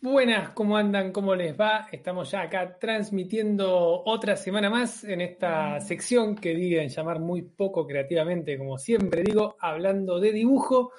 Buenas, ¿cómo andan? ¿Cómo les va? Estamos ya acá transmitiendo otra semana más en esta sección que digan llamar muy poco creativamente, como siempre digo, hablando de dibujo.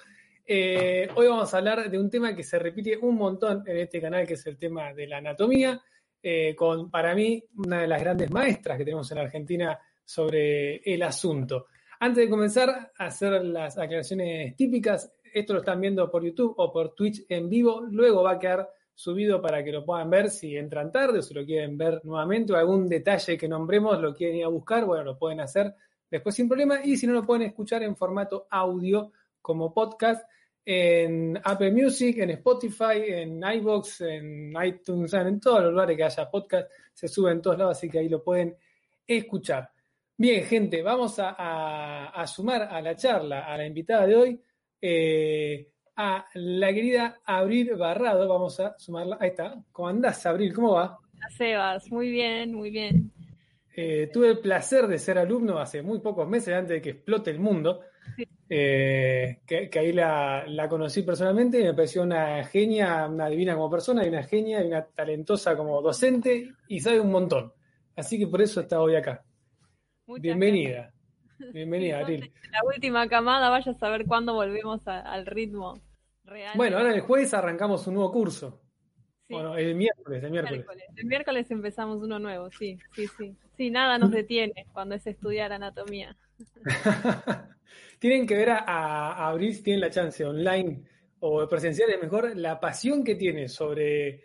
Eh, hoy vamos a hablar de un tema que se repite un montón en este canal, que es el tema de la anatomía, eh, con para mí una de las grandes maestras que tenemos en Argentina sobre el asunto. Antes de comenzar a hacer las aclaraciones típicas, esto lo están viendo por YouTube o por Twitch en vivo, luego va a quedar subido para que lo puedan ver si entran tarde o si lo quieren ver nuevamente o algún detalle que nombremos lo quieren ir a buscar, bueno, lo pueden hacer después sin problema y si no lo pueden escuchar en formato audio como podcast en Apple Music, en Spotify, en iBox, en iTunes, en todos los lugares que haya podcast, se sube en todos lados, así que ahí lo pueden escuchar. Bien, gente, vamos a, sumar a la charla a la invitada de hoy. Eh, a la querida Abril Barrado. Vamos a sumarla. Ahí está. ¿Cómo andás, Abril? ¿Cómo va? Sebas, muy bien, muy bien. Eh, tuve el placer de ser alumno hace muy pocos meses, antes de que explote el mundo. Eh, que, ahí la, conocí personalmente y me pareció una genia, una divina como persona, y una genia y una talentosa como docente y sabe un montón. Así que por eso está hoy acá. Bienvenida. Bienvenida, Abril. La última camada, vaya a saber cuándo volvemos al ritmo bueno, ahora el jueves arrancamos un nuevo curso. Bueno, el miércoles, el miércoles. El miércoles empezamos uno nuevo, sí, sí, sí. Sí, nada nos detiene cuando es estudiar anatomía. tienen que ver a, a, Abril si tienen la chance online o presencial, es mejor, la pasión que tiene sobre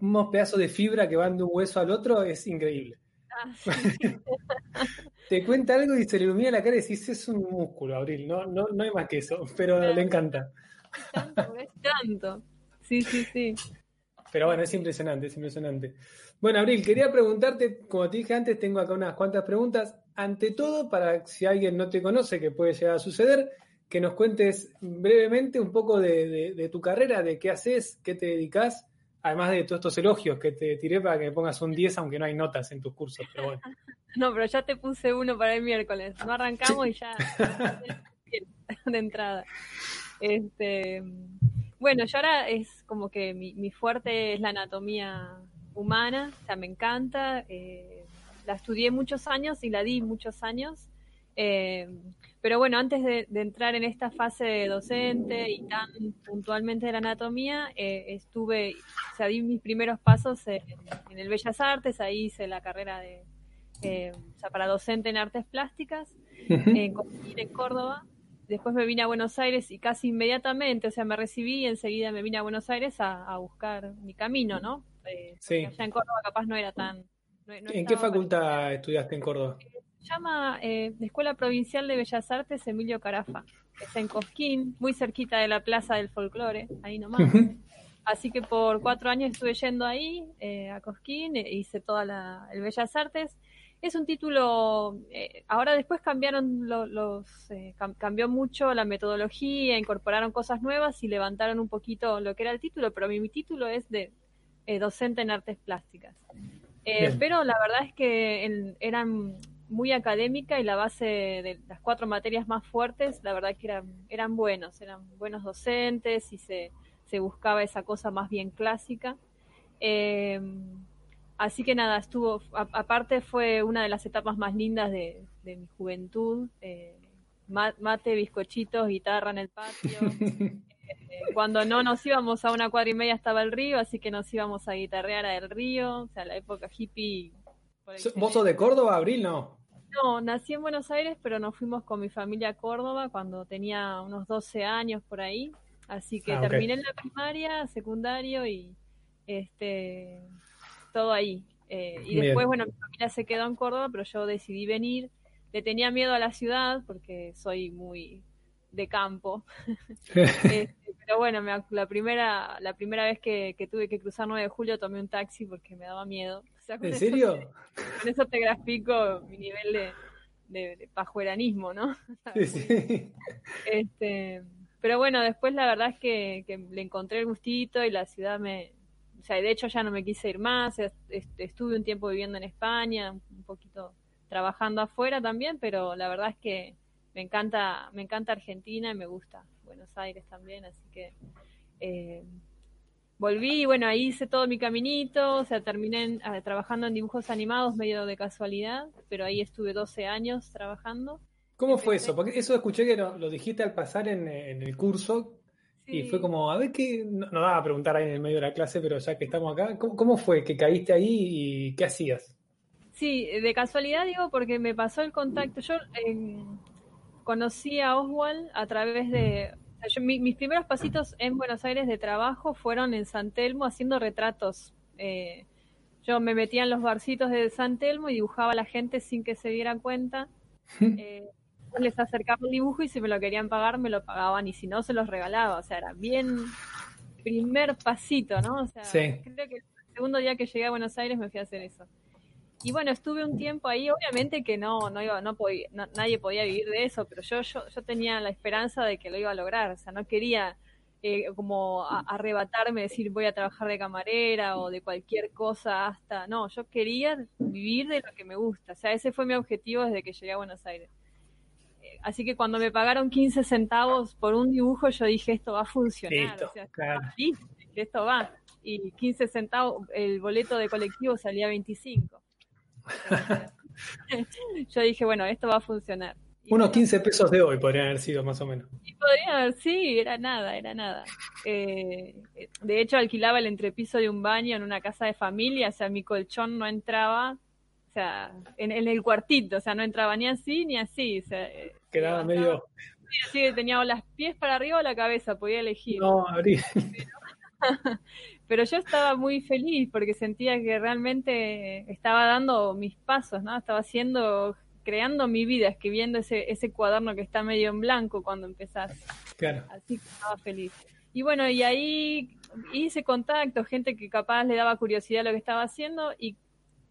unos pedazos de fibra que van de un hueso al otro es increíble. Ah, Te cuenta algo y se le ilumina la cara y decís, es un músculo, Abril, no, no, no hay más que eso, pero le encanta. Tanto, es tanto. Sí, sí, sí. Pero bueno, es impresionante, es impresionante. Bueno, Abril, quería preguntarte, como te dije antes, tengo acá unas cuantas preguntas. Ante todo, para si alguien no te conoce, que puede llegar a suceder, que nos cuentes brevemente un poco de, tu carrera, de qué haces, qué te dedicas, además de todos estos elogios que te tiré para que me pongas un 10, aunque no hay notas en tus cursos, pero bueno. No, pero ya te puse uno para el miércoles. No arrancamos y ya de entrada. Este, bueno, yo ahora es como que mi, fuerte es la anatomía humana, o sea, me encanta. Eh, la estudié muchos años y la di muchos años. Eh, pero bueno, antes de, entrar en esta fase docente y tan puntualmente de la anatomía, eh, estuve, o sea, di mis primeros pasos en, el Bellas Artes, ahí hice la carrera de, o sea, para docente en artes plásticas, en Córdoba después me vine a Buenos Aires y casi inmediatamente, o sea, me recibí y enseguida me vine a Buenos Aires a, buscar mi camino, ¿no? Eh, sí. Allá en Córdoba capaz no era tan... ¿En qué facultad estudiaste en Córdoba? se llama eh, Escuela Provincial de Bellas Artes Emilio Carafa. Está en Cosquín, muy cerquita de la Plaza del Folclore, ahí nomás. Así que por cuatro años estuve yendo ahí, eh, a Cosquín, e hice toda la el Bellas Artes es un título, eh, ahora después cambiaron los, eh, cambió mucho la metodología, incorporaron cosas nuevas y levantaron un poquito lo que era el título, pero mi, título es de eh, docente en artes plásticas. pero la verdad es que eran muy académica y la base de las cuatro materias más fuertes, la verdad que eran, eran buenos, eran buenos docentes y se, se buscaba esa cosa más bien clásica. Así que nada, estuvo, aparte fue una de las etapas más lindas de, mi juventud. Eh, mate, bizcochitos, guitarra en el patio. Eh, cuando no nos íbamos a una cuadra y media estaba el río, así que nos íbamos a guitarrear al río, o sea, la época hippie. ¿Vos sos de Córdoba, Abril, no? No, nací en Buenos Aires, pero nos fuimos con mi familia a Córdoba cuando tenía unos 12 años por ahí. Así que ah, terminé en la primaria, secundario y este todo ahí. Eh, y después, bueno, mi familia se quedó en Córdoba, pero yo decidí venir. Le tenía miedo a la ciudad porque soy muy de campo. Este, pero bueno, la primera la primera vez que, tuve que cruzar 9 de julio tomé un taxi porque me daba miedo. ¿En serio? con eso te grafico mi nivel de, de, pajueranismo, ¿no? Sí, Este, pero bueno, después la verdad es que, que le encontré el gustito y la ciudad me, o sea, de hecho ya no me quise ir más, estuve un tiempo viviendo en España, un poquito trabajando afuera también, pero la verdad es que me encanta, me encanta Argentina y me gusta Buenos Aires también, así que eh, volví y bueno, ahí hice todo mi caminito, o sea, terminé ah, trabajando en dibujos animados medio de casualidad, pero ahí estuve 12 años trabajando. ¿Cómo fue eso? Porque eso escuché que lo, dijiste al pasar en, el curso y fue como, a ver qué, no, no daba a preguntar ahí en el medio de la clase, pero ya que estamos acá, ¿cómo, fue que caíste ahí y qué hacías? Sí, de casualidad digo porque me pasó el contacto. Yo em, conocí a Oswald a través de... mis primeros pasitos en Buenos Aires de trabajo fueron en San Telmo haciendo retratos. Eh, yo me metía en los barcitos de San Telmo y dibujaba a la gente sin que se dieran cuenta. Eh, les acercaba un dibujo y si me lo querían pagar, me lo pagaban y si no, se los regalaba. O sea, era bien primer pasito, ¿no? O sea, creo que el segundo día que llegué a Buenos Aires me fui a hacer eso. Y bueno, estuve un tiempo ahí, obviamente que no, no iba, no podía, nadie podía vivir de eso, pero yo, yo, yo tenía la esperanza de que lo iba a lograr, o sea, no quería eh, como arrebatarme, decir voy a trabajar de camarera o de cualquier cosa hasta, no, yo quería vivir de lo que me gusta, o sea, ese fue mi objetivo desde que llegué a Buenos Aires. Así que cuando me pagaron 15 centavos por un dibujo, yo dije, esto va a funcionar. o sea, esto va. Y 15 centavos, el boleto de colectivo salía 25. yo dije, bueno, esto va a funcionar. Unos 15 pesos de hoy podrían haber sido más o menos. Sí, podría sí, era nada, era nada. Eh, de hecho, alquilaba el entrepiso de un baño en una casa de familia, o sea, mi colchón no entraba sea, en, el cuartito, o sea, no entraba ni así ni así. O sea, eh, Quedaba medio. así que tenía las pies para arriba o la cabeza, podía elegir. No, abrí. Pero, yo estaba muy feliz porque sentía que realmente estaba dando mis pasos, ¿no? Estaba haciendo, creando mi vida, escribiendo ese, ese cuaderno que está medio en blanco cuando empezás. Claro. Así que estaba feliz. Y bueno, y ahí hice contacto, gente que capaz le daba curiosidad lo que estaba haciendo y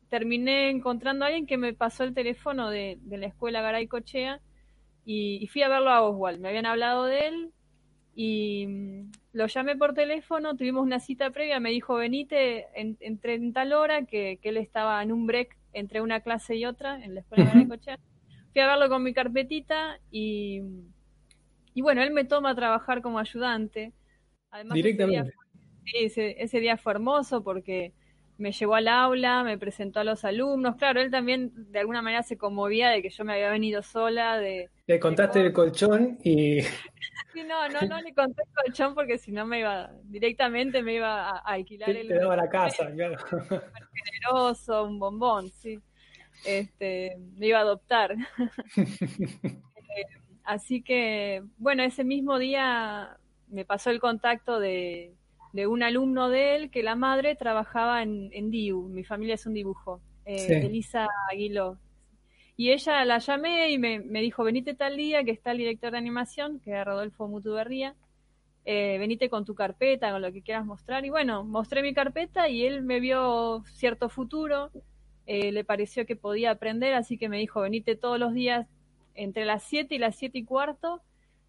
terminé encontrando a alguien que me pasó el teléfono de, la escuela Garay Cochea y, fui a verlo a Oswald. Me habían hablado de él y mm, lo llamé por teléfono, tuvimos una cita previa, me dijo, venite en, en, tal hora, que, él estaba en un break entre una clase y otra en la escuela Garay Cochea. Fui a verlo con mi carpetita y, y bueno, él me toma a trabajar como ayudante. Además, Directamente. ese día fue hermoso porque me llevó al aula, me presentó a los alumnos. Claro, él también de alguna manera se conmovía de que yo me había venido sola. De, le contaste el colchón y. Sí, no, no, no le conté el colchón porque si no me iba, directamente me iba a, alquilar el. Te daba la casa, claro. Generoso, un bombón, sí. Este, me iba a adoptar. Eh, así que, bueno, ese mismo día me pasó el contacto de, de un alumno de él que la madre trabajaba en, en DIU, mi familia es un dibujo, eh, Elisa Aguiló. Y ella la llamé y me, dijo, venite tal día que está el director de animación, que era Rodolfo Mutuberría, eh, venite con tu carpeta, con lo que quieras mostrar. Y bueno, mostré mi carpeta y él me vio cierto futuro, eh, le pareció que podía aprender, así que me dijo, venite todos los días entre las 7 y las 7 y cuarto,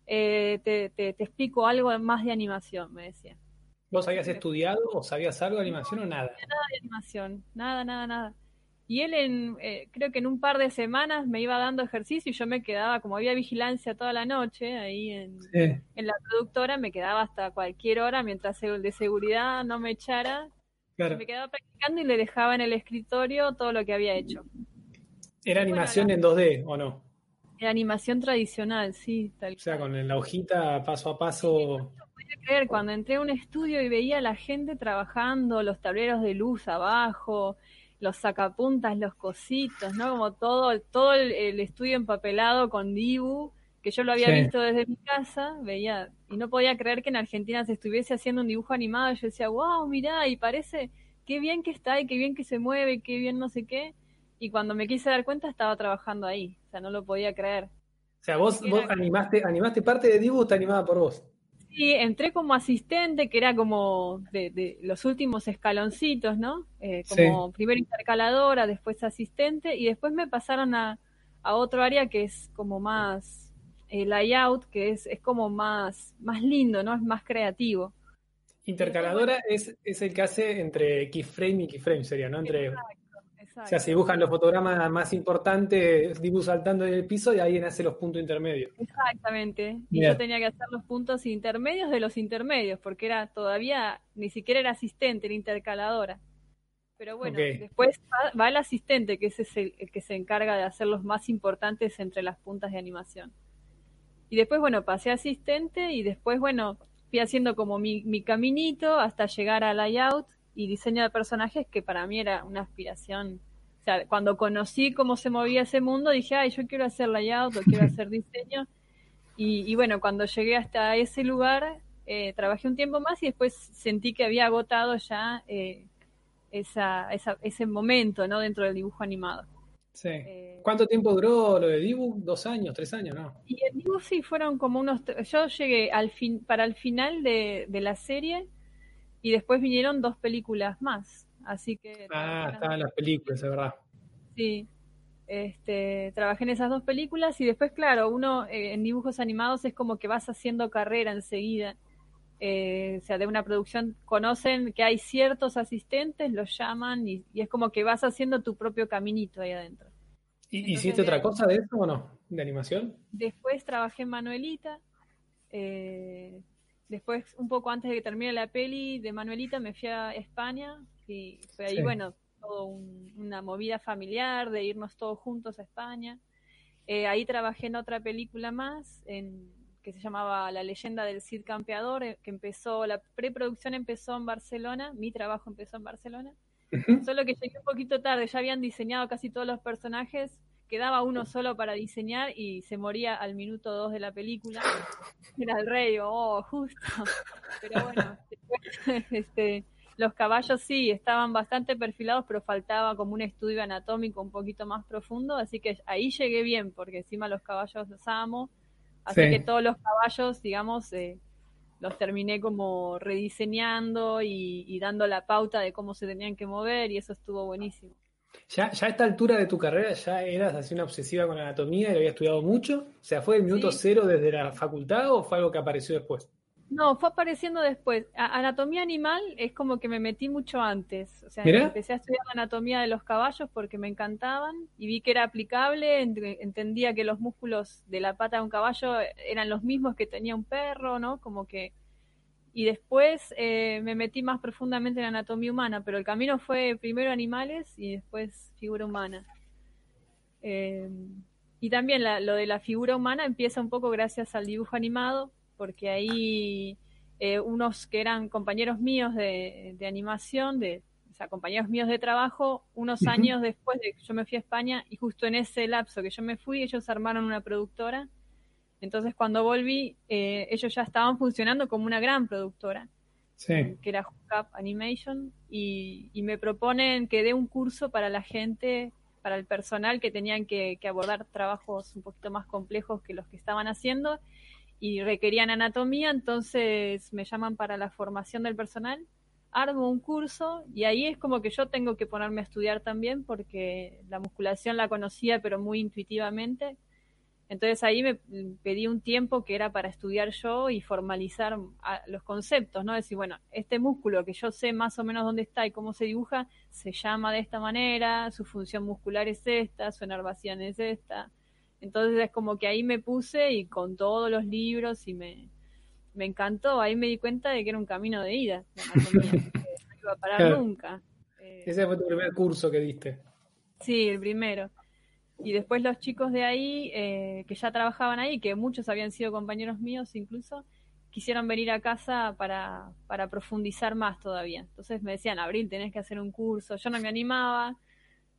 te, te, te explico algo más de animación, me decía. ¿Vos habías estudiado o sabías algo de animación o nada? Nada de animación, nada, nada, nada. Y él en, eh, creo que en un par de semanas me iba dando ejercicio y yo me quedaba, como había vigilancia toda la noche ahí en, en la productora, me quedaba hasta cualquier hora mientras el de seguridad no me echara. Me quedaba practicando y le dejaba en el escritorio todo lo que había hecho. ¿Era animación en 2D o no? Era animación tradicional, sí. Tal o sea, con la hojita paso a paso creer, cuando entré a un estudio y veía a la gente trabajando, los tableros de luz abajo, los sacapuntas, los cositos, ¿no? Como todo, todo el, estudio empapelado con Dibu, que yo lo había visto desde mi casa, veía, y no podía creer que en Argentina se estuviese haciendo un dibujo animado, yo decía, wow, mirá, y parece, qué bien que está, y qué bien que se mueve, qué bien no sé qué, y cuando me quise dar cuenta estaba trabajando ahí, o sea, no lo podía creer. O sea, vos, vos animaste, animaste parte de Dibu, está animada por vos. Sí, entré como asistente, que era como de, los últimos escaloncitos, ¿no? Eh, como primero intercaladora, después asistente, y después me pasaron a, otro área que es como más eh, layout, que es, es como más, más lindo, ¿no? Es más creativo. Intercaladora es, es el que hace entre keyframe y keyframe, sería, ¿no? Entre... Exacto, O sea, se dibujan los fotogramas más importantes, dibujo saltando en el piso y ahí nace los puntos intermedios. Exactamente. Y yo tenía que hacer los puntos intermedios de los intermedios, porque era todavía, ni siquiera era asistente, era intercaladora. Pero bueno, después va, el asistente, que es el, que se encarga de hacer los más importantes entre las puntas de animación. Y después, bueno, pasé a asistente y después, bueno, fui haciendo como mi, mi caminito hasta llegar a layout y diseño de personajes, que para mí era una aspiración. Cuando conocí cómo se movía ese mundo, dije, ay, yo quiero hacer layout o quiero hacer diseño. Y, bueno, cuando llegué hasta ese lugar, eh, trabajé un tiempo más y después sentí que había agotado ya eh, esa, ese momento ¿no? dentro del dibujo animado. Sí. Eh, ¿Cuánto tiempo duró lo de Dibu? ¿Dos años, tres años, no? Y el Dibu sí fueron como unos... Yo llegué al fin, para el final de, la serie y después vinieron dos películas más. Así que... Ah, estaban las películas, es verdad. Sí. Este, trabajé en esas dos películas y después, claro, uno eh, en dibujos animados es como que vas haciendo carrera enseguida. Eh, o sea, de una producción, conocen que hay ciertos asistentes, los llaman y, es como que vas haciendo tu propio caminito ahí adentro. ¿Y hiciste otra cosa de eso o no? ¿De animación? Después trabajé en Manuelita. Eh, después, un poco antes de que termine la peli de Manuelita, me fui a España y fue ahí, bueno, todo una movida familiar de irnos todos juntos a España. Eh, ahí trabajé en otra película más, en que se llamaba La leyenda del Cid Campeador, eh, que empezó, la preproducción empezó en Barcelona, mi trabajo empezó en Barcelona, solo que llegué un poquito tarde, ya habían diseñado casi todos los personajes, quedaba uno solo para diseñar y se moría al minuto dos de la película, era el rey, oh, justo, pero bueno, este, los caballos sí, estaban bastante perfilados, pero faltaba como un estudio anatómico un poquito más profundo, así que ahí llegué bien, porque encima los caballos los amo, Así que todos los caballos, digamos, eh, los terminé como rediseñando y, dando la pauta de cómo se tenían que mover y eso estuvo buenísimo. ¿Ya, ya a esta altura de tu carrera ya eras así una obsesiva con la anatomía y lo habías estudiado mucho? O sea, ¿fue el minuto cero desde la facultad o fue algo que apareció después? No, fue apareciendo después. anatomía animal es como que me metí mucho antes. O sea, empecé a estudiar anatomía de los caballos porque me encantaban y vi que era aplicable. entendía que los músculos de la pata de un caballo eran los mismos que tenía un perro, ¿no? Como que. Y después eh, me metí más profundamente en anatomía humana, pero el camino fue primero animales y después figura humana. Eh, y también lo de la figura humana empieza un poco gracias al dibujo animado, porque ahí eh, unos que eran compañeros míos de, animación, de, o sea, compañeros míos de trabajo, unos años después de que yo me fui a España y justo en ese lapso que yo me fui, ellos armaron una productora. Entonces cuando volví, eh, ellos ya estaban funcionando como una gran productora, que era Hookup Animation, y, me proponen que dé un curso para la gente, para el personal que tenían que abordar trabajos un poquito más complejos que los que estaban haciendo y requerían anatomía, entonces me llaman para la formación del personal, armo un curso y ahí es como que yo tengo que ponerme a estudiar también porque la musculación la conocía pero muy intuitivamente. Entonces ahí me pedí un tiempo que era para estudiar yo y formalizar los conceptos, ¿no? Decir, bueno, este músculo que yo sé más o menos dónde está y cómo se dibuja, se llama de esta manera, su función muscular es esta, su enervación es esta, entonces es como que ahí me puse y con todos los libros y me, me encantó. Ahí me di cuenta de que era un camino de ida. no iba a parar nunca. Eh, Ese fue tu primer curso que diste. Sí, el primero. Y después los chicos de ahí, eh, que ya trabajaban ahí, que muchos habían sido compañeros míos incluso, quisieron venir a casa para, para profundizar más todavía. Entonces me decían, Abril, tenés que hacer un curso. Yo no me animaba,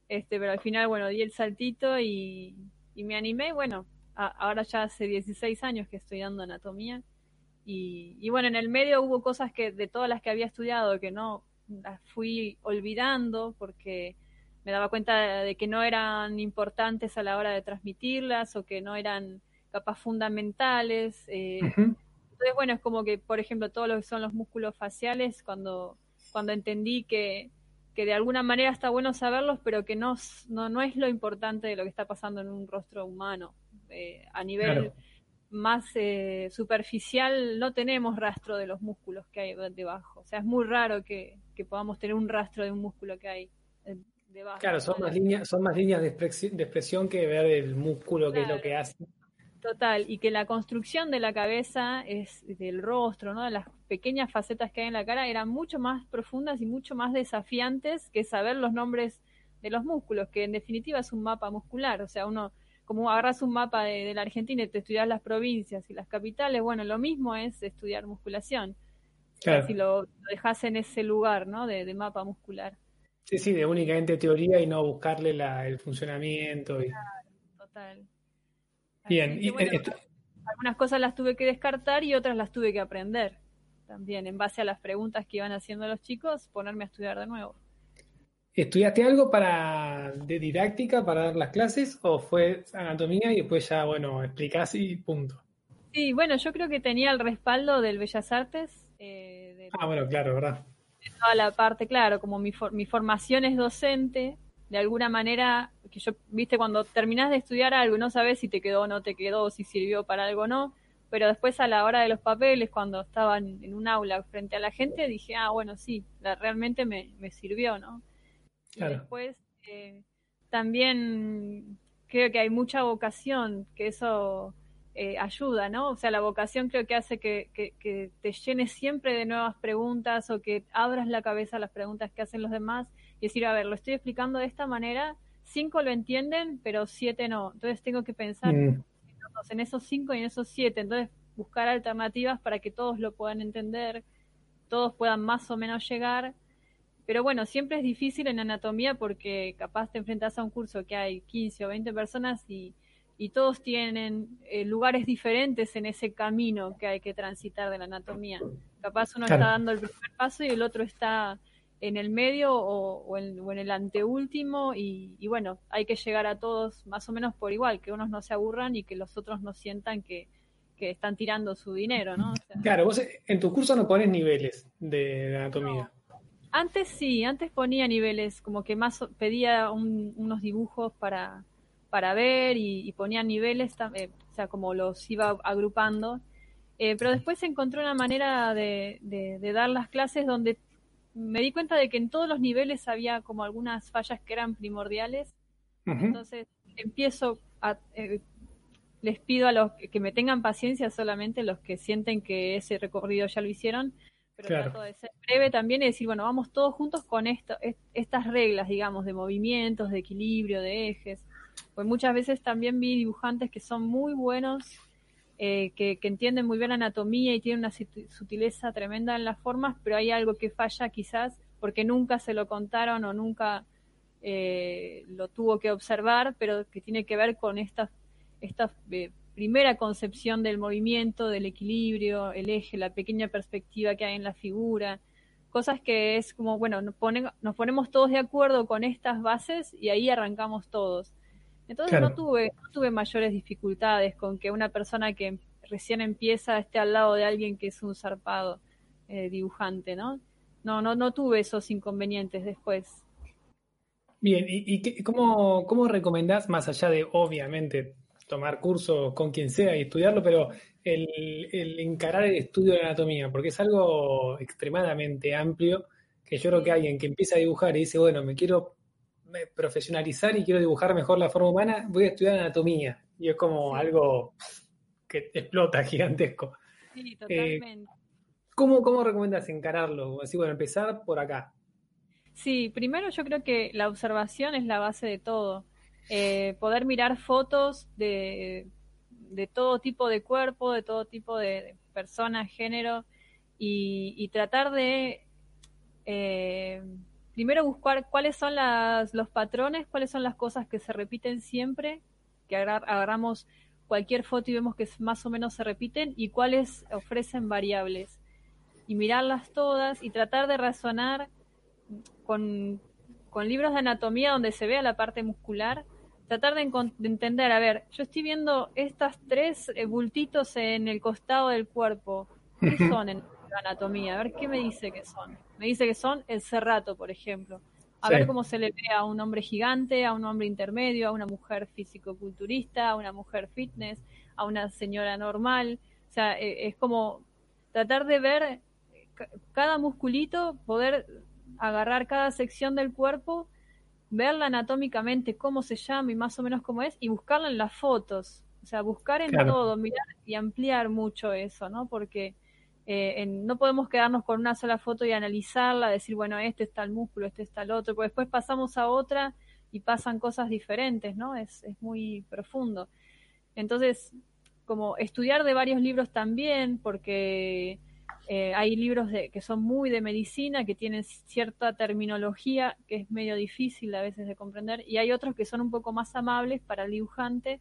este, pero al final, bueno, di el saltito y, y me animé, bueno, ahora ya hace 16 años que estoy dando anatomía. Y, bueno, en el medio hubo cosas que de todas las que había estudiado que no las fui olvidando porque me daba cuenta de que no eran importantes a la hora de transmitirlas o que no eran capas fundamentales. Eh, entonces, bueno, es como que, por ejemplo, todo lo que son los músculos faciales, cuando, cuando entendí que que de alguna manera está bueno saberlos, pero que no, no, es lo importante de lo que está pasando en un rostro humano. Eh, a nivel más eh, superficial no tenemos rastro de los músculos que hay debajo. O sea, es muy raro que, podamos tener un rastro de un músculo que hay. de base. Claro, son más líneas, son más líneas de expresión, de expresión que ver el músculo, que es lo que hace. Total, y que la construcción de la cabeza, es del rostro, ¿no? de las pequeñas facetas que hay en la cara, eran mucho más profundas y mucho más desafiantes que saber los nombres de los músculos, que en definitiva es un mapa muscular. O sea, uno, como agarras un mapa de, la Argentina y te estudias las provincias y las capitales, bueno, lo mismo es estudiar musculación. Si lo, dejas en ese lugar, ¿no? De, mapa muscular. Sí, sí, de únicamente teoría y no buscarle la, el funcionamiento. Y... Claro, total. Bien, y, algunas cosas las tuve que descartar y otras las tuve que aprender también, en base a las preguntas que iban haciendo los chicos, ponerme a estudiar de nuevo. ¿Estudiaste algo para de didáctica para dar las clases o fue anatomía y después ya, bueno, explicás y punto? Sí, bueno, yo creo que tenía el respaldo del Bellas Artes. Eh, ah, bueno, claro, ¿verdad? De toda la parte, claro, como mi, mi formación es docente, de alguna manera, que yo, viste, cuando terminás de estudiar algo, no sabes si te quedó o no te quedó, si sirvió para algo o no, pero después a la hora de los papeles, cuando estaba en, un aula frente a la gente, dije, ah, bueno, sí, realmente me, me sirvió, ¿no? Y después eh, también creo que hay mucha vocación, que eso eh, ayuda, ¿no? O sea, la vocación creo que hace que, que, que, te llenes siempre de nuevas preguntas o que abras la cabeza a las preguntas que hacen los demás y decir, a ver, lo estoy explicando de esta manera, cinco lo entienden, pero siete no. Entonces tengo que pensar mm. En esos cinco y en esos siete. Entonces buscar alternativas para que todos lo puedan entender, todos puedan más o menos llegar. Pero bueno, siempre es difícil en anatomía porque capaz te enfrentas a un curso que hay 15 o 20 personas y, y todos tienen eh, lugares diferentes en ese camino que hay que transitar de la anatomía. Capaz uno está dando el primer paso y el otro está en el medio o, en, el anteúltimo y, bueno, hay que llegar a todos más o menos por igual, que unos no se aburran y que los otros no sientan que, están tirando su dinero, ¿no? claro, vos en tu curso no pones niveles de, anatomía. Antes sí, antes ponía niveles, como que más pedía unos dibujos para, para ver y, ponía niveles, eh, o sea, como los iba agrupando. Eh, pero después encontré una manera de, de, dar las clases donde me di cuenta de que en todos los niveles había como algunas fallas que eran primordiales. Entonces empiezo a... Eh, les pido a los que me tengan paciencia solamente los que sienten que ese recorrido ya lo hicieron, pero trato de ser breve también y decir, bueno, vamos todos juntos con esto, estas reglas, digamos, de movimientos, de equilibrio, de ejes. Pues muchas veces también vi dibujantes que son muy buenos eh, que, entienden muy bien anatomía y tienen una sutileza tremenda en las formas, pero hay algo que falla quizás porque nunca se lo contaron o nunca eh, lo tuvo que observar, pero que tiene que ver con esta, eh, primera concepción del movimiento, del equilibrio, el eje, la pequeña perspectiva que hay en la figura, cosas que es como, bueno, nos ponemos todos de acuerdo con estas bases y ahí arrancamos todos. Entonces no tuve, no tuve mayores dificultades con que una persona que recién empieza esté al lado de alguien que es un zarpado eh, dibujante, ¿no? No, no, no tuve esos inconvenientes después. Bien, ¿y, y cómo, cómo recomendás, más allá de obviamente tomar curso con quien sea y estudiarlo, pero el, el, encarar el estudio de anatomía, porque es algo extremadamente amplio, que yo creo que alguien que empieza a dibujar y dice, bueno, me quiero profesionalizar y quiero dibujar mejor la forma humana, voy a estudiar anatomía. Y es como algo que explota gigantesco. Sí, totalmente. ¿cómo, ¿Cómo recomiendas encararlo? Así, bueno, empezar por acá. Sí, primero yo creo que la observación es la base de todo. Eh, poder mirar fotos de, de, todo tipo de cuerpo, de todo tipo de, personas, género, y, tratar de eh, primero buscar cuáles son las, los patrones, cuáles son las cosas que se repiten siempre, que agarramos cualquier foto y vemos que más o menos se repiten, y cuáles ofrecen variables. Y mirarlas todas y tratar de razonar con, libros de anatomía donde se vea la parte muscular, tratar de, entender, a ver, yo estoy viendo estas tres eh, bultitos en el costado del cuerpo, ¿qué son en anatomía? A ver qué me dice que son me dice que son el cerrato, por ejemplo. A ver cómo se le ve a un hombre gigante, a un hombre intermedio, a una mujer físico-culturista, a una mujer fitness, a una señora normal. O sea, e, es como tratar de ver cada musculito, poder agarrar cada sección del cuerpo verla anatómicamente, cómo se llama y más o menos cómo es, y buscarla en las fotos. O sea, buscar en todo, mirar y ampliar mucho eso, ¿no? Porque eh, no podemos quedarnos con una sola foto y analizarla, decir, bueno, este está el músculo, este está el otro, porque después pasamos a otra y pasan cosas diferentes, ¿no? Es, es muy profundo. Entonces, como estudiar de varios libros también, porque eh, hay libros de, que son muy de medicina, que tienen cierta terminología que es medio difícil a veces de comprender, y hay otros que son un poco más amables para el dibujante,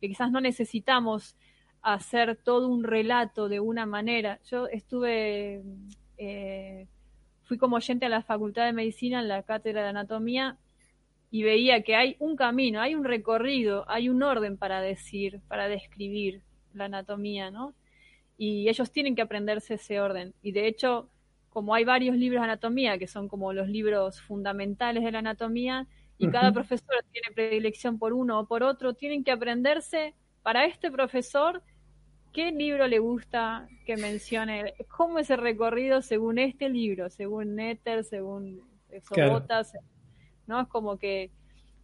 que quizás no necesitamos hacer todo un relato de una manera. Yo estuve, eh, fui como oyente a la Facultad de Medicina en la cátedra de Anatomía y veía que hay un camino, hay un recorrido, hay un orden para decir, para describir la anatomía, ¿no? Y ellos tienen que aprenderse ese orden. Y de hecho, como hay varios libros de anatomía, que son como los libros fundamentales de la anatomía, y cada profesor tiene predilección por uno o por otro, tienen que aprenderse para este profesor qué libro le gusta que mencione, cómo es el recorrido según este libro, según Netter, según Sobotas, ¿no? Es como que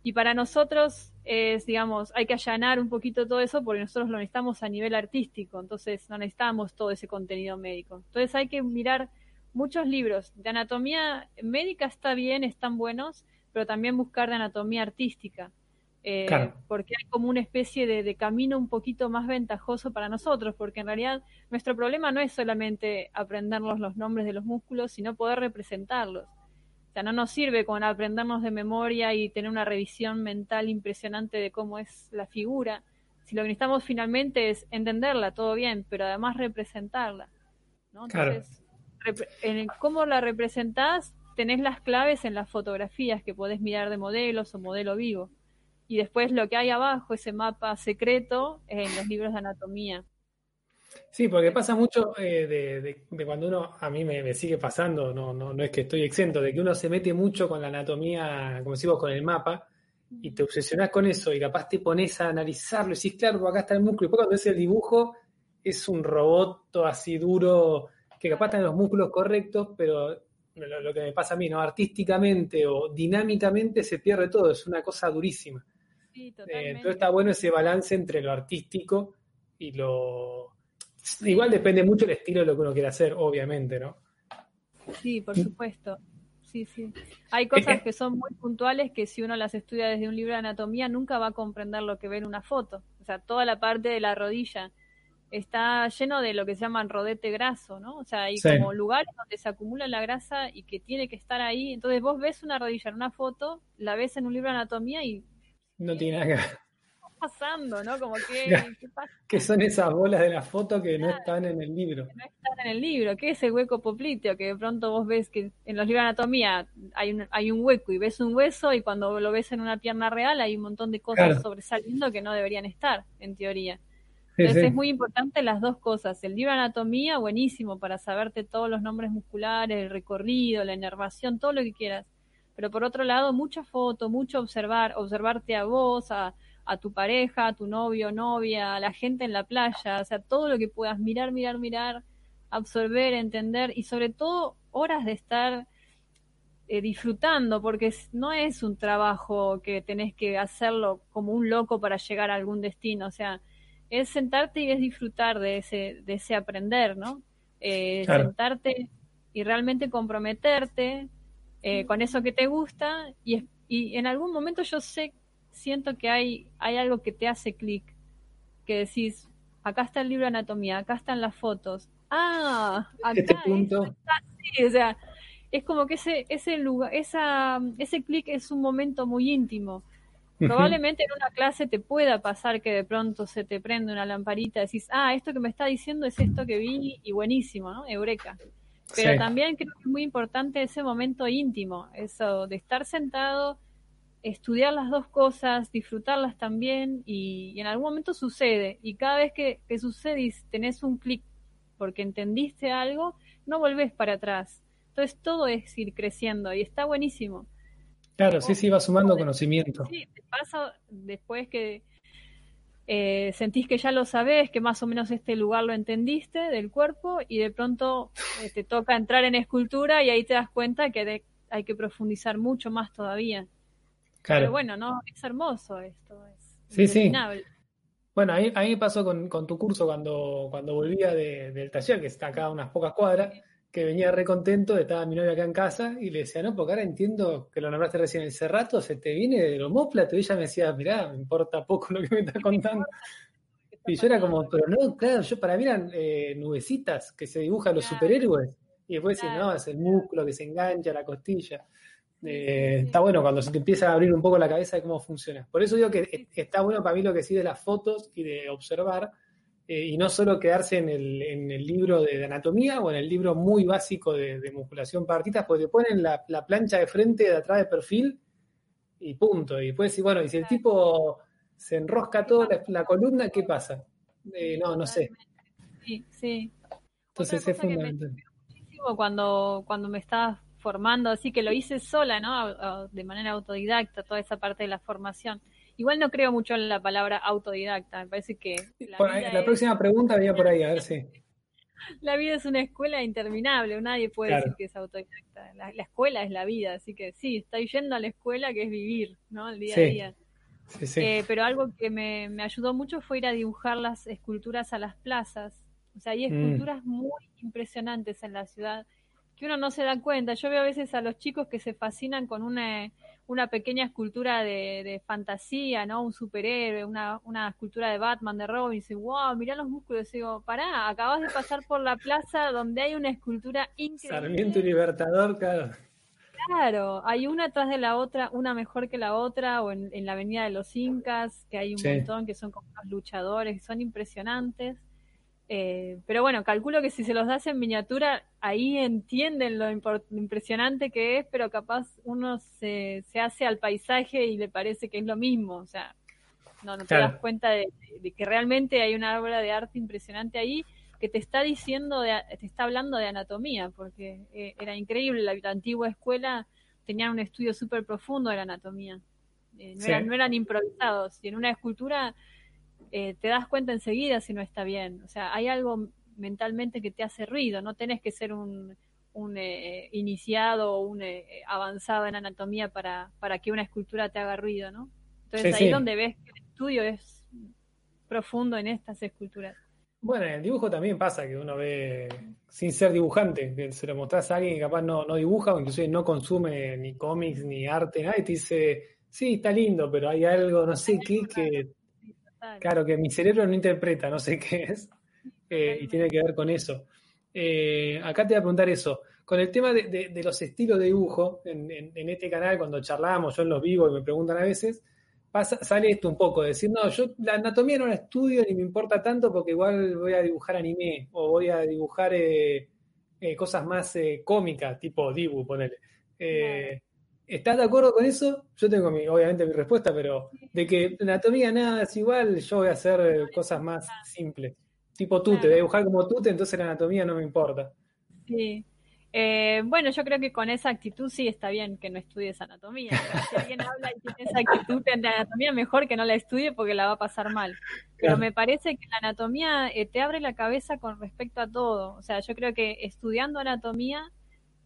y para nosotros es, digamos, hay que allanar un poquito todo eso porque nosotros lo necesitamos a nivel artístico, entonces no necesitamos todo ese contenido médico. Entonces hay que mirar muchos libros de anatomía médica, está bien, están buenos, pero también buscar de anatomía artística. Eh, porque hay como una especie de, de, camino un poquito más ventajoso para nosotros, porque en realidad nuestro problema no es solamente aprendernos los nombres de los músculos, sino poder representarlos sea, no nos sirve con aprendernos de memoria y tener una revisión mental impresionante de cómo es la figura. Si lo que necesitamos finalmente es entenderla, todo bien, pero además representarla. Entonces, en cómo la representás, tenés las claves en las fotografías que podés mirar de modelos o modelo vivo. Y después lo que hay abajo, ese mapa secreto, en los libros de anatomía. Sí, porque pasa mucho eh, de, cuando uno, a mí me, sigue pasando, no, no, no, es que estoy exento, de que uno se mete mucho con la anatomía, como decimos, con el mapa, y te obsesionás con eso, y capaz te pones a analizarlo, y decís, claro, acá está el músculo, y después cuando ves el dibujo, es un robot así duro, que capaz tiene los músculos correctos, pero lo, que me pasa a mí, ¿no? Artísticamente o dinámicamente se pierde todo, es una cosa durísima. Sí, eh, entonces está bueno ese balance entre lo artístico y lo Igual depende mucho el estilo de lo que uno quiere hacer, obviamente, ¿no? Sí, por supuesto. Sí, sí. Hay cosas que son muy puntuales que si uno las estudia desde un libro de anatomía nunca va a comprender lo que ve en una foto. O sea, toda la parte de la rodilla está lleno de lo que se llaman rodete graso, ¿no? O sea, hay como lugares donde se acumula la grasa y que tiene que estar ahí. Entonces vos ves una rodilla en una foto, la ves en un libro de anatomía y... No tiene nada que ver pasando, ¿no? Como que, ¿qué son esas bolas de la foto que no están en el libro? no están en el libro. ¿Qué es el hueco popliteo? Que de pronto vos ves que en los libros de anatomía hay un, hay un hueco y ves un hueso y cuando lo ves en una pierna real hay un montón de cosas sobresaliendo que no deberían estar, en teoría. Entonces es muy importante las dos cosas. El libro de anatomía, buenísimo para saberte todos los nombres musculares, el recorrido, la inervación, todo lo que quieras. Pero por otro lado, mucha foto, mucho observar, observarte a vos, a, a tu pareja, a tu novio, novia, a la gente en la playa, o sea, todo lo que puedas mirar, mirar, mirar, absorber, entender y sobre todo horas de estar eh, disfrutando, porque no es un trabajo que tenés que hacerlo como un loco para llegar a algún destino, o sea, es sentarte y es disfrutar de ese, de ese aprender, ¿no? Eh, sentarte y realmente comprometerte eh, con eso que te gusta y, y en algún momento yo sé siento que hay, hay algo que te hace clic, que decís, acá está el libro de anatomía, acá están las fotos. Ah, acá este punto. o sea, es como que ese, ese lugar, esa, ese clic es un momento muy íntimo. Probablemente en una clase te pueda pasar que de pronto se te prende una lamparita y decís, ah, esto que me está diciendo es esto que vi y buenísimo, ¿no? Eureka. Pero también creo que es muy importante ese momento íntimo, eso de estar sentado estudiar las dos cosas, disfrutarlas también y, en algún momento sucede y cada vez que, que sucede y tenés un clic porque entendiste algo, no volvés para atrás. Entonces todo es ir creciendo y está buenísimo. Claro, sí, sí, va sumando conocimiento. Sí, te pasa después que eh, sentís que ya lo sabés, que más o menos este lugar lo entendiste del cuerpo y de pronto eh, te toca entrar en escultura y ahí te das cuenta que hay que profundizar mucho más todavía. Pero bueno, no, es hermoso esto, es sí, sí. Bueno, a mí, a mí me pasó con, tu curso cuando, cuando volvía del taller, que está acá a unas pocas cuadras, que venía re contento, estaba mi novia acá en casa y le decía, no, porque ahora entiendo que lo nombraste recién, el cerrato se te viene de los homóplato y ella me decía, mirá, me importa poco lo que me estás contando. Y yo era como, pero no, claro, yo para mí eran eh, nubecitas que se dibujan los superhéroes. Y después decís, no, es el músculo que se engancha, la costilla. Eh, está bueno cuando se te empieza a abrir un poco la cabeza de cómo funciona. Por eso digo que está bueno para mí lo que sí de las fotos y de observar, eh, y no solo quedarse en el, en el libro de, anatomía o en el libro muy básico de, musculación para artistas, porque te ponen la, plancha de frente, de atrás de perfil, y punto. Y después, bueno, y si el tipo se enrosca toda la, columna, ¿qué pasa? Eh, no, no sé. Sí, sí. Entonces es fundamental. Cuando, cuando me estabas formando, así que lo hice sola, ¿no? De manera autodidacta, toda esa parte de la formación. Igual no creo mucho en la palabra autodidacta, me parece que... La, próxima pregunta venía por ahí, a ver si... La vida es una escuela interminable, nadie puede decir que es autodidacta. La, escuela es la vida, así que sí, estoy yendo a la escuela que es vivir, ¿no? El día a día. Eh, pero algo que me, ayudó mucho fue ir a dibujar las esculturas a las plazas. O sea, hay mm. esculturas muy impresionantes en la ciudad que uno no se da cuenta. Yo veo a veces a los chicos que se fascinan con una, una pequeña escultura de, fantasía, ¿no? Un superhéroe, una, una escultura de Batman, de Robin, y dicen, wow, mirá los músculos. Y digo, pará, acabas de pasar por la plaza donde hay una escultura increíble. Sarmiento y Libertador, claro. Claro, hay una atrás de la otra, una mejor que la otra, o en, la Avenida de los Incas, que hay un montón que son como luchadores, son impresionantes. Eh, pero bueno, calculo que si se los das en miniatura, ahí entienden lo impresionante que es, pero capaz uno se, se, hace al paisaje y le parece que es lo mismo. O sea, no, no te das cuenta de, que realmente hay una obra de arte impresionante ahí que te está diciendo, te está hablando de anatomía, porque eh, era increíble. La, antigua escuela tenía un estudio súper profundo de la anatomía. Eh, no, eran, no eran improvisados. Y en una escultura eh, te das cuenta enseguida si no está bien. O sea, hay algo mentalmente que te hace ruido, no tenés que ser un, un eh, iniciado o un eh, avanzado en anatomía para, para que una escultura te haga ruido, ¿no? Entonces ahí es donde ves que el estudio es profundo en estas esculturas. Bueno, en el dibujo también pasa que uno ve, sin ser dibujante, que se lo mostrás a alguien que capaz no, no dibuja o inclusive no consume ni cómics ni arte, nada, y te dice, sí, está lindo, pero hay algo, no sé qué, que Claro, que mi cerebro no interpreta, no sé qué es, eh, y tiene que ver con eso. Eh, acá te voy a preguntar eso. Con el tema de, los estilos de dibujo, en, este canal, cuando charlamos, yo en los vivos y me preguntan a veces, pasa, sale esto un poco, decir, no, yo la anatomía no la estudio ni me importa tanto porque igual voy a dibujar anime o voy a dibujar eh, cosas más cómicas, tipo Dibu, ponele. ¿Estás de acuerdo con eso? Yo tengo mi, obviamente mi respuesta, pero de que anatomía nada es igual, yo voy a hacer eh, cosas más simples. Tipo tú, te voy a dibujar como tú, entonces la anatomía no me importa. Sí. Eh, bueno, yo creo que con esa actitud sí está bien que no estudies anatomía. Si alguien habla y tiene esa actitud de anatomía, mejor que no la estudie porque la va a pasar mal. Pero me parece que la anatomía eh, te abre la cabeza con respecto a todo. O sea, yo creo que estudiando anatomía